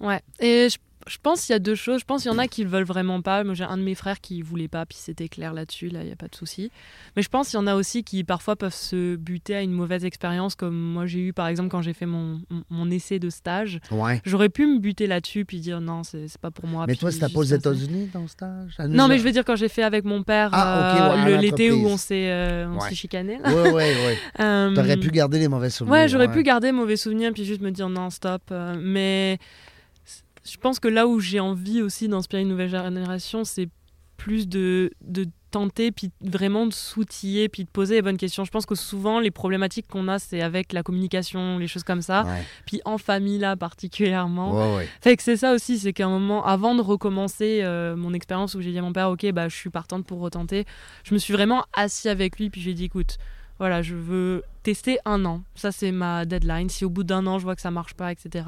sûr. Ouais. Et je, je pense qu'il y a deux choses. Je pense qu'il y en a qui le veulent vraiment pas. Moi, j'ai un de mes frères qui voulait pas, puis c'était clair là-dessus. Là, il n'y a pas de souci. Mais je pense qu'il y en a aussi qui parfois peuvent se buter à une mauvaise expérience, comme moi j'ai eu par exemple quand j'ai fait mon, mon- essai de stage. Ouais. J'aurais pu me buter là-dessus puis dire non, c'est pas pour moi. mais toi, c'était pas aux. États-Unis, ton stage? Ça nous Non, mais je veux dire quand j'ai fait avec mon père Ah, euh, ouais, le- l'été où on s'est euh, Ouais. chicané. Là. Oui, oui, oui. Euh, T'aurais pu garder les mauvais souvenirs. Ouais, j'aurais ouais. pu garder mauvais souvenirs puis juste me dire non, stop. euh, mais je pense que là où j'ai envie aussi d'inspirer une nouvelle génération, c'est plus de, de tenter puis vraiment de s'outiller puis de poser les bonnes questions. Je pense que souvent les problématiques qu'on a c'est avec la communication, les choses comme ça. Ouais, Puis en famille là particulièrement. ouais, ouais. Fait que c'est ça aussi, c'est qu'à un moment, avant de recommencer euh, mon expérience où j'ai dit à mon père, ok, bah je suis partante pour retenter, je me suis vraiment assis avec lui puis j'ai dit, écoute, voilà, je veux tester un an. Ça c'est ma deadline. Si au bout d'un an je vois que ça marche pas, etc.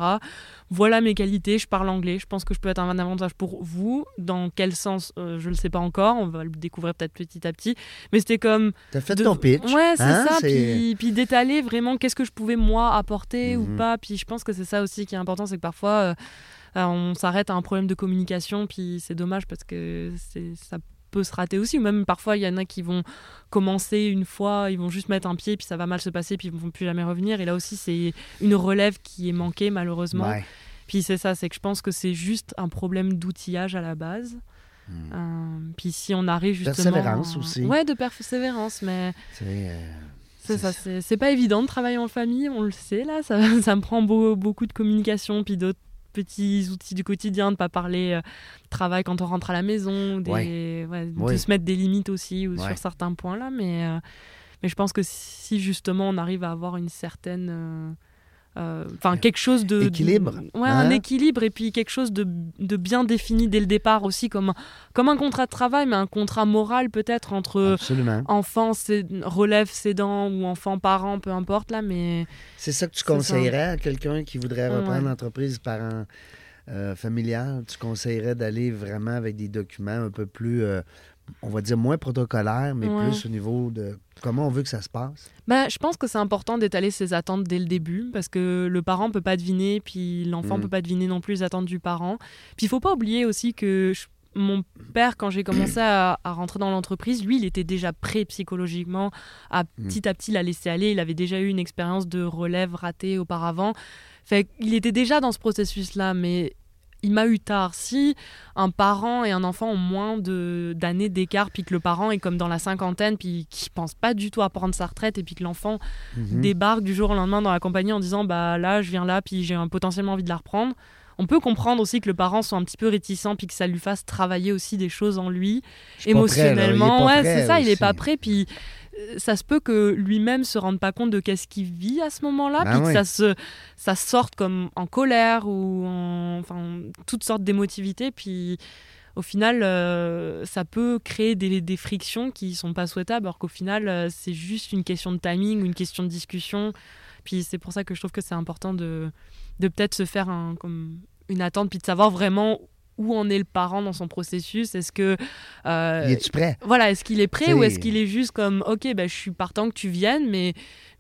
Voilà mes qualités. Je parle anglais. Je pense que je peux être un avantage pour vous. Dans quel sens, euh, je le sais pas encore. On va le découvrir peut-être petit à petit. Mais c'était comme T'as fait de- ton pitch. Ouais, c'est hein, ça. c'est- Puis, puis d'étaler vraiment qu'est-ce que je pouvais moi apporter Mhm. ou pas. Puis je pense que c'est ça aussi qui est important, c'est que parfois euh, euh, on s'arrête à un problème de communication, puis c'est dommage parce que c'est ça peut se rater aussi. Ou même parfois il y en a qui vont commencer une fois, ils vont juste mettre un pied, puis ça va mal se passer, puis ils vont plus jamais revenir. Et là aussi c'est une relève qui est manquée malheureusement. Ouais. Puis c'est ça, c'est que je pense que c'est juste un problème d'outillage à la base. Hmm. Euh, puis si on arrive justement... Persévérance aussi. Ouais, de persévérance, mais... C'est, euh, C'est ça, c'est c'est pas évident de travailler en famille, on le sait là, ça, ça me prend beau- beaucoup de communication, puis d'autres petits outils du quotidien, de pas parler euh, travail quand on rentre à la maison, des, Ouais. ouais, de Ouais. se mettre des limites aussi ou sur certains points là, mais, euh, mais je pense que si justement on arrive à avoir une certaine... euh, euh, Enfin, quelque chose de. Équilibre, de- ouais, hein? un équilibre et puis quelque chose de, de bien défini dès le départ aussi, comme un, comme un contrat de travail, mais un contrat moral peut-être entre Absolument. enfant c'est- relève cédant ou enfant parent, peu importe là, mais C'est ça que tu ça. conseillerais à quelqu'un qui voudrait reprendre Ouais. l'entreprise parent euh, familial? Tu conseillerais d'aller vraiment avec des documents un peu plus, euh, on va dire, moins protocolaires, mais Ouais. plus au niveau de comment on veut que ça se passe? bah, je pense que c'est important d'étaler ses attentes dès le début parce que le parent peut pas deviner, puis l'enfant Mm. peut pas deviner non plus les attentes du parent. Puis il faut pas oublier aussi que je- mon père, quand j'ai commencé à, à rentrer dans l'entreprise, lui, il était déjà prêt psychologiquement à Mm. petit à petit la laisser aller. Il avait déjà eu une expérience de relève ratée auparavant. Fait qu'il était déjà dans ce processus-là, mais il m'a eu tard. Si un parent et un enfant ont moins de- d'années d'écart, puis que le parent est comme dans la cinquantaine, puis qui pense pas du tout à prendre sa retraite, et puis que l'enfant Mhm. débarque du jour au lendemain dans la compagnie en disant bah là je viens là, puis j'ai potentiellement envie de la reprendre. On peut comprendre aussi que le parent soit un petit peu réticent, puis que ça lui fasse travailler aussi des choses en lui Je prêt, émotionnellement. pas ouais, prêt c'est ça, il est pas prêt. Puis ça se peut que lui-même se rende pas compte de qu'est-ce qu'il vit à ce moment-là, Ben puis que ça se ça sorte comme en colère ou en enfin toutes sortes d'émotivités. Puis au final, euh, ça peut créer des, des frictions qui sont pas souhaitables, alors qu'au final, euh, c'est juste une question de timing, ou une question de discussion. Puis c'est pour ça que je trouve que c'est important de, de peut-être se faire un, comme une attente, puis de savoir vraiment où en est le parent dans son processus? Est-ce que euh, Y es-tu prêt? voilà, est-ce qu'il est prêt ou est-ce qu'il est juste comme ok, ben, je suis partant que tu viennes, mais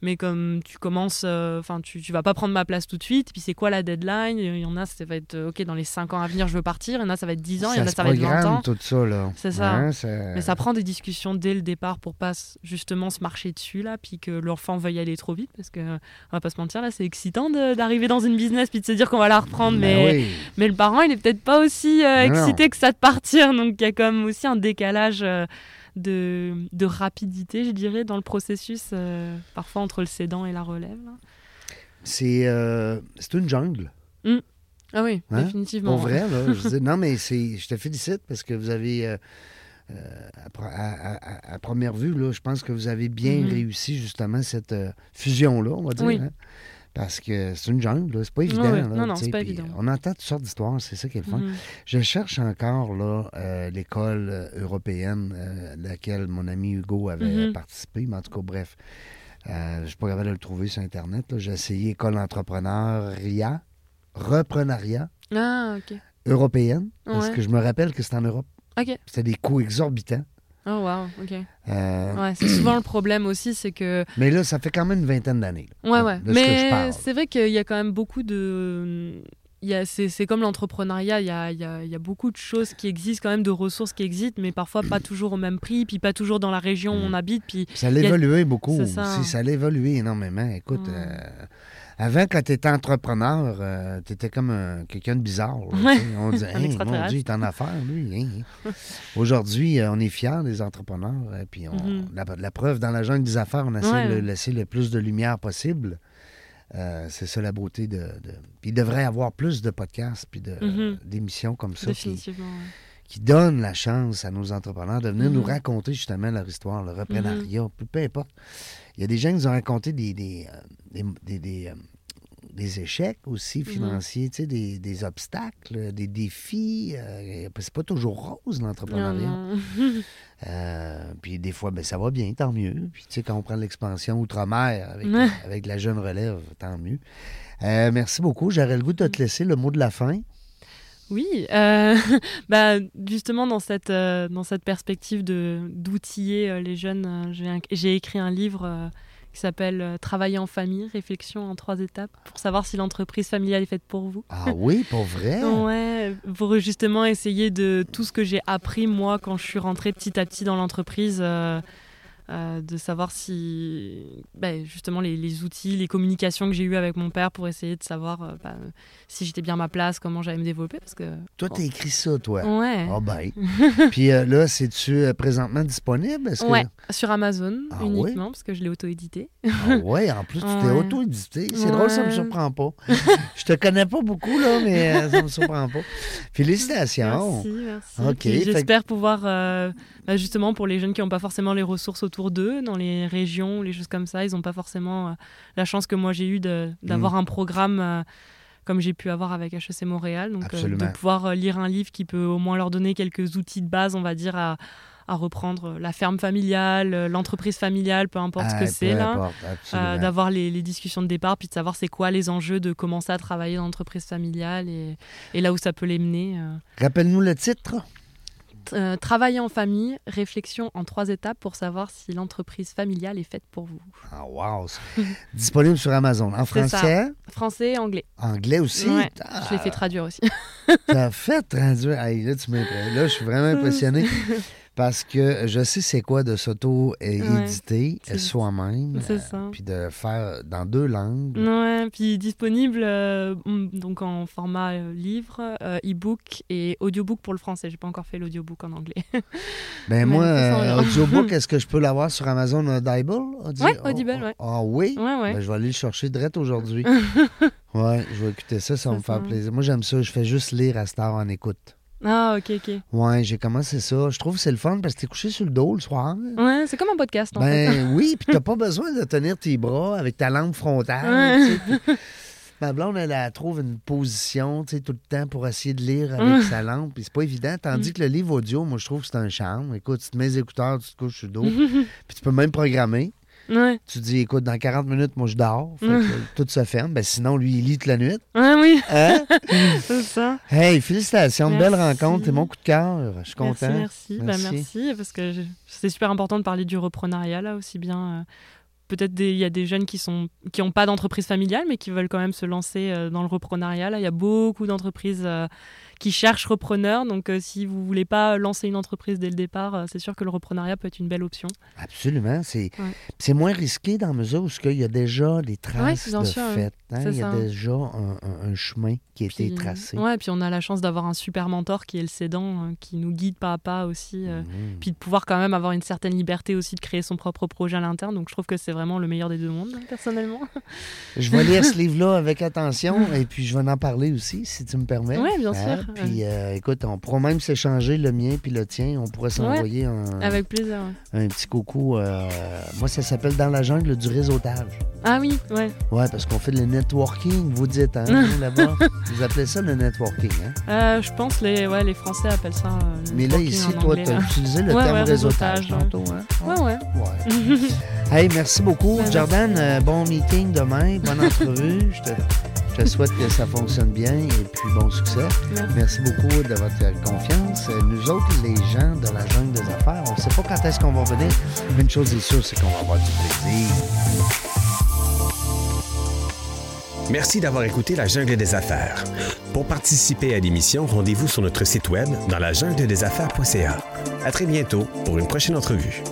mais comme tu commences, euh, enfin, tu, tu vas pas prendre ma place tout de suite. Puis c'est quoi la deadline? Il y en a, ça va être ok dans les 5 ans à venir, je veux partir. Il y en a, ça va être 10 ans. Il y en a, ça va être 20 programme, ans. tout ça, là. C'est ça. Mais ça prend des discussions dès le départ pour pas justement se marcher dessus là, puis que l'enfant veuille aller trop vite parce que on va pas se mentir là, c'est excitant d'arriver dans une business puis de se dire qu'on va la reprendre, Ben mais oui. mais le parent il est peut-être pas aussi euh, excité que ça de partir, donc il y a comme aussi un décalage euh, de, de rapidité, je dirais, dans le processus euh, parfois entre le cédant et la relève. C'est euh, une jungle. Ah oui, Hein? définitivement. Pour vrai, là. Je dis, non, mais je te félicite parce que vous avez, euh, euh, à, pre- à- à- à première vue, là, je pense que vous avez bien Mhm. réussi justement cette fusion-là, on va dire. Oui. hein. Parce que c'est une jungle, c'est pas évident. oui. là, Non, non, c'est pas évident. On entend toutes sortes d'histoires, c'est ça qui est le fun. Mhm. Je cherche encore là, euh, l'école euh, européenne euh, à laquelle mon ami Hugo avait Mhm. participé, mais en tout cas, bref. euh, je suis pas capable de le trouver sur Internet. J'ai essayé École entrepreneuriat, reprenariat Ah européenne, parce Ouais. que je me rappelle que c'était en Europe. Ok. C'était des coûts exorbitants. Oh wow. Ok. Euh, Ouais, c'est souvent le problème aussi, c'est que Mais là, ça fait quand même une vingtaine d'années. Ouais, de- ouais. de Mais c'est vrai qu'il y a quand même beaucoup de. C'est comme l'entrepreneuriat, il y a, il y, a, il y a beaucoup de choses qui existent, quand même de ressources qui existent, mais parfois pas toujours au même prix, puis pas toujours dans la région où on habite. Puis Ça a évolué beaucoup c'est aussi. ça. Ça. a évolué énormément. Écoute, euh, avant, quand tu étais entrepreneur, tu étais comme un- quelqu'un de bizarre. là. On disait, Hey, mon. Dieu, il est en affaires, lui. hein. Aujourd'hui, euh, on est fiers des entrepreneurs. euh, puis on- Mhm. la, la preuve, dans la jungle des affaires, on essaie Ouais. de laisser le plus de lumière possible. Euh, c'est ça la beauté de, de- Puis il devrait y avoir plus de podcasts puis de- Mhm. d'émissions comme ça qui, ouais. qui donnent la chance à nos entrepreneurs de venir nous raconter justement leur histoire, le reprenariat, peu importe. Il y a des gens qui nous ont raconté des, des, euh, des, des- des, euh, des échecs aussi Mhm. financiers, tu sais, des, des obstacles, des défis. euh, c'est pas toujours rose, l'entrepreneuriat. Euh, puis des fois, ben, ça va bien, tant mieux. Puis tu sais, quand on prend l'expansion outre-mer avec, avec la jeune relève, tant mieux. Euh, merci beaucoup. J'aurais le goût de te laisser le mot de la fin. Oui, euh, bah, justement dans cette, euh, dans cette perspective de d'outiller euh, les jeunes, j'ai écrit un livre qui s'appelle Travailler en famille, réflexion en trois étapes pour savoir si l'entreprise familiale est faite pour vous. Ah oui, pour vrai? Ouais, pour justement essayer de tout ce que j'ai appris moi quand je suis rentrée petit à petit dans l'entreprise, euh, de savoir si ben, justement les, les outils, les communications que j'ai eues avec mon père pour essayer de savoir euh, ben, si j'étais bien à ma place, comment j'allais me développer parce que Toi, t'as écrit ça, toi? ouais, Ah ben. Puis euh, là, c'est-tu présentement disponible? Est-ce que- sur Amazon Ah uniquement parce que je l'ai auto-édité. Ah ouais, en plus, tu t'es Ouais. auto-édité. C'est drôle, ça me surprend pas. Je te connais pas beaucoup, là, mais ça me surprend pas. Félicitations. Merci, merci. Fait J'espère pouvoir, bah, justement, pour les jeunes qui n'ont pas forcément les ressources autour d'eux, dans les régions, les choses comme ça, ils n'ont pas forcément euh, la chance que moi j'ai eue d'avoir Mm. un programme euh, comme j'ai pu avoir avec HEC Montréal. Donc, euh, de pouvoir lire un livre qui peut au moins leur donner quelques outils de base, on va dire, à, à reprendre la ferme familiale, l'entreprise familiale, peu importe ce Ah, que c'est là. Euh, d'avoir les, les discussions de départ, puis de savoir c'est quoi les enjeux de commencer à travailler dans l'entreprise familiale et, et là où ça peut les mener. euh. Rappelle-nous le titre. Euh, travailler en famille, réflexion en trois étapes pour savoir si l'entreprise familiale est faite pour vous. Ah, wow. Disponible sur Amazon. En C'est ça. français, Français et anglais. anglais aussi? Ouais, Ah, Je l'ai fait traduire aussi. T'as fait traduire? Hey, là, tu. Là, je suis vraiment impressionné parce que je sais c'est quoi de s'auto-éditer c'est- soi-même. c'est euh, ça. Puis de faire dans deux langues. Ouais, puis disponible euh, donc en format euh, livre, e-book et audiobook pour le français. J'ai pas encore fait l'audiobook en anglais. Ben moi, euh, audiobook, est-ce que je peux l'avoir sur Amazon Audible? Audi- Ouais, Audible, oh, ouais. Ah oui? ouais, ouais. Ben, je vais aller le chercher direct aujourd'hui. ouais, je vais écouter ça, ça va me C'est faire plaisir. Moi, j'aime ça. Je fais juste lire à Star en écoute. Ah, ok, ok. Ouais, j'ai commencé ça. Je trouve que c'est le fun parce que t'es couché sur le dos le soir. Ouais, c'est comme un podcast en fait. Ben oui, puis t'as pas besoin de tenir tes bras avec ta lampe frontale. Ouais. tu sais, puis Ma blonde, elle, elle trouve une position, tu sais, tout le temps pour essayer de lire avec sa lampe. Puis c'est pas évident. Tandis que le livre audio, moi, je trouve que c'est un charme. Écoute, tu te mets les écouteurs, tu te couches sur le dos. puis tu peux même programmer. Ouais. Tu dis, écoute, dans 40 minutes, moi, je dors. Fait que, tout se ferme. Ben, sinon, lui, il lit toute la nuit. Ouais, oui, Hein? c'est ça. hey, félicitations. Une belle Merci. rencontre. C'est mon coup de cœur. Je suis content. Merci, merci. Bah, Merci. merci, parce que je- c'est super important de parler du reprenariat là aussi bien euh, peut-être il y a des jeunes qui sont qui n'ont pas d'entreprise familiale, mais qui veulent quand même se lancer euh, dans le reprenariat. Là, il y a beaucoup d'entreprises euh, qui cherchent repreneurs. Donc, euh, si vous voulez pas lancer une entreprise dès le départ, euh, c'est sûr que le reprenariat peut être une belle option. Absolument. C'est Ouais. moins risqué dans la mesure où il y a déjà des traces bien de sûr, oui. fait. hein. Il y a ça. déjà un, un- un chemin qui a été tracé. Ouais, puis on a la chance d'avoir un super mentor qui est le cédant, euh, qui nous guide pas à pas aussi. euh, Mhm. Puis de pouvoir quand même avoir une certaine liberté aussi de créer son propre projet à l'interne. Donc je trouve que c'est vraiment le meilleur des deux mondes, personnellement. Je vais lire ce livre-là avec attention et puis je vais en parler aussi, si tu me permets. Ouais, bien Hein? sûr. Puis euh, écoute, on pourra même s'échanger le mien puis le tien. On pourrait s'envoyer un, Avec plaisir. ouais. un petit coucou. euh, moi, ça s'appelle Dans la jungle du réseautage. Ah oui, ouais. Ouais, parce qu'on fait le networking, vous dites, hein, là-bas. vous appelez ça le networking, hein? Euh, je pense les ouais les Français appellent ça. euh, le Mais là, networking ici, en toi, anglais, tu as là. utilisé le Ouais, terme ouais, réseautage réseautage, tantôt, hein? Ouais ouais. Ouais. Hey, merci beaucoup. Ouais, merci. Jordan, euh, bon meeting demain, bonne entrevue. Je te, je te souhaite que ça fonctionne bien et puis bon succès. Merci. Merci beaucoup de votre confiance. Nous autres, les gens de la jungle des affaires, on ne sait pas quand est-ce qu'on va venir, mais une chose est sûre, c'est qu'on va avoir du plaisir. Merci d'avoir écouté La Jungle des Affaires. Pour participer à l'émission, rendez-vous sur notre site web dans la jungle des affaires.ca. À très bientôt pour une prochaine entrevue.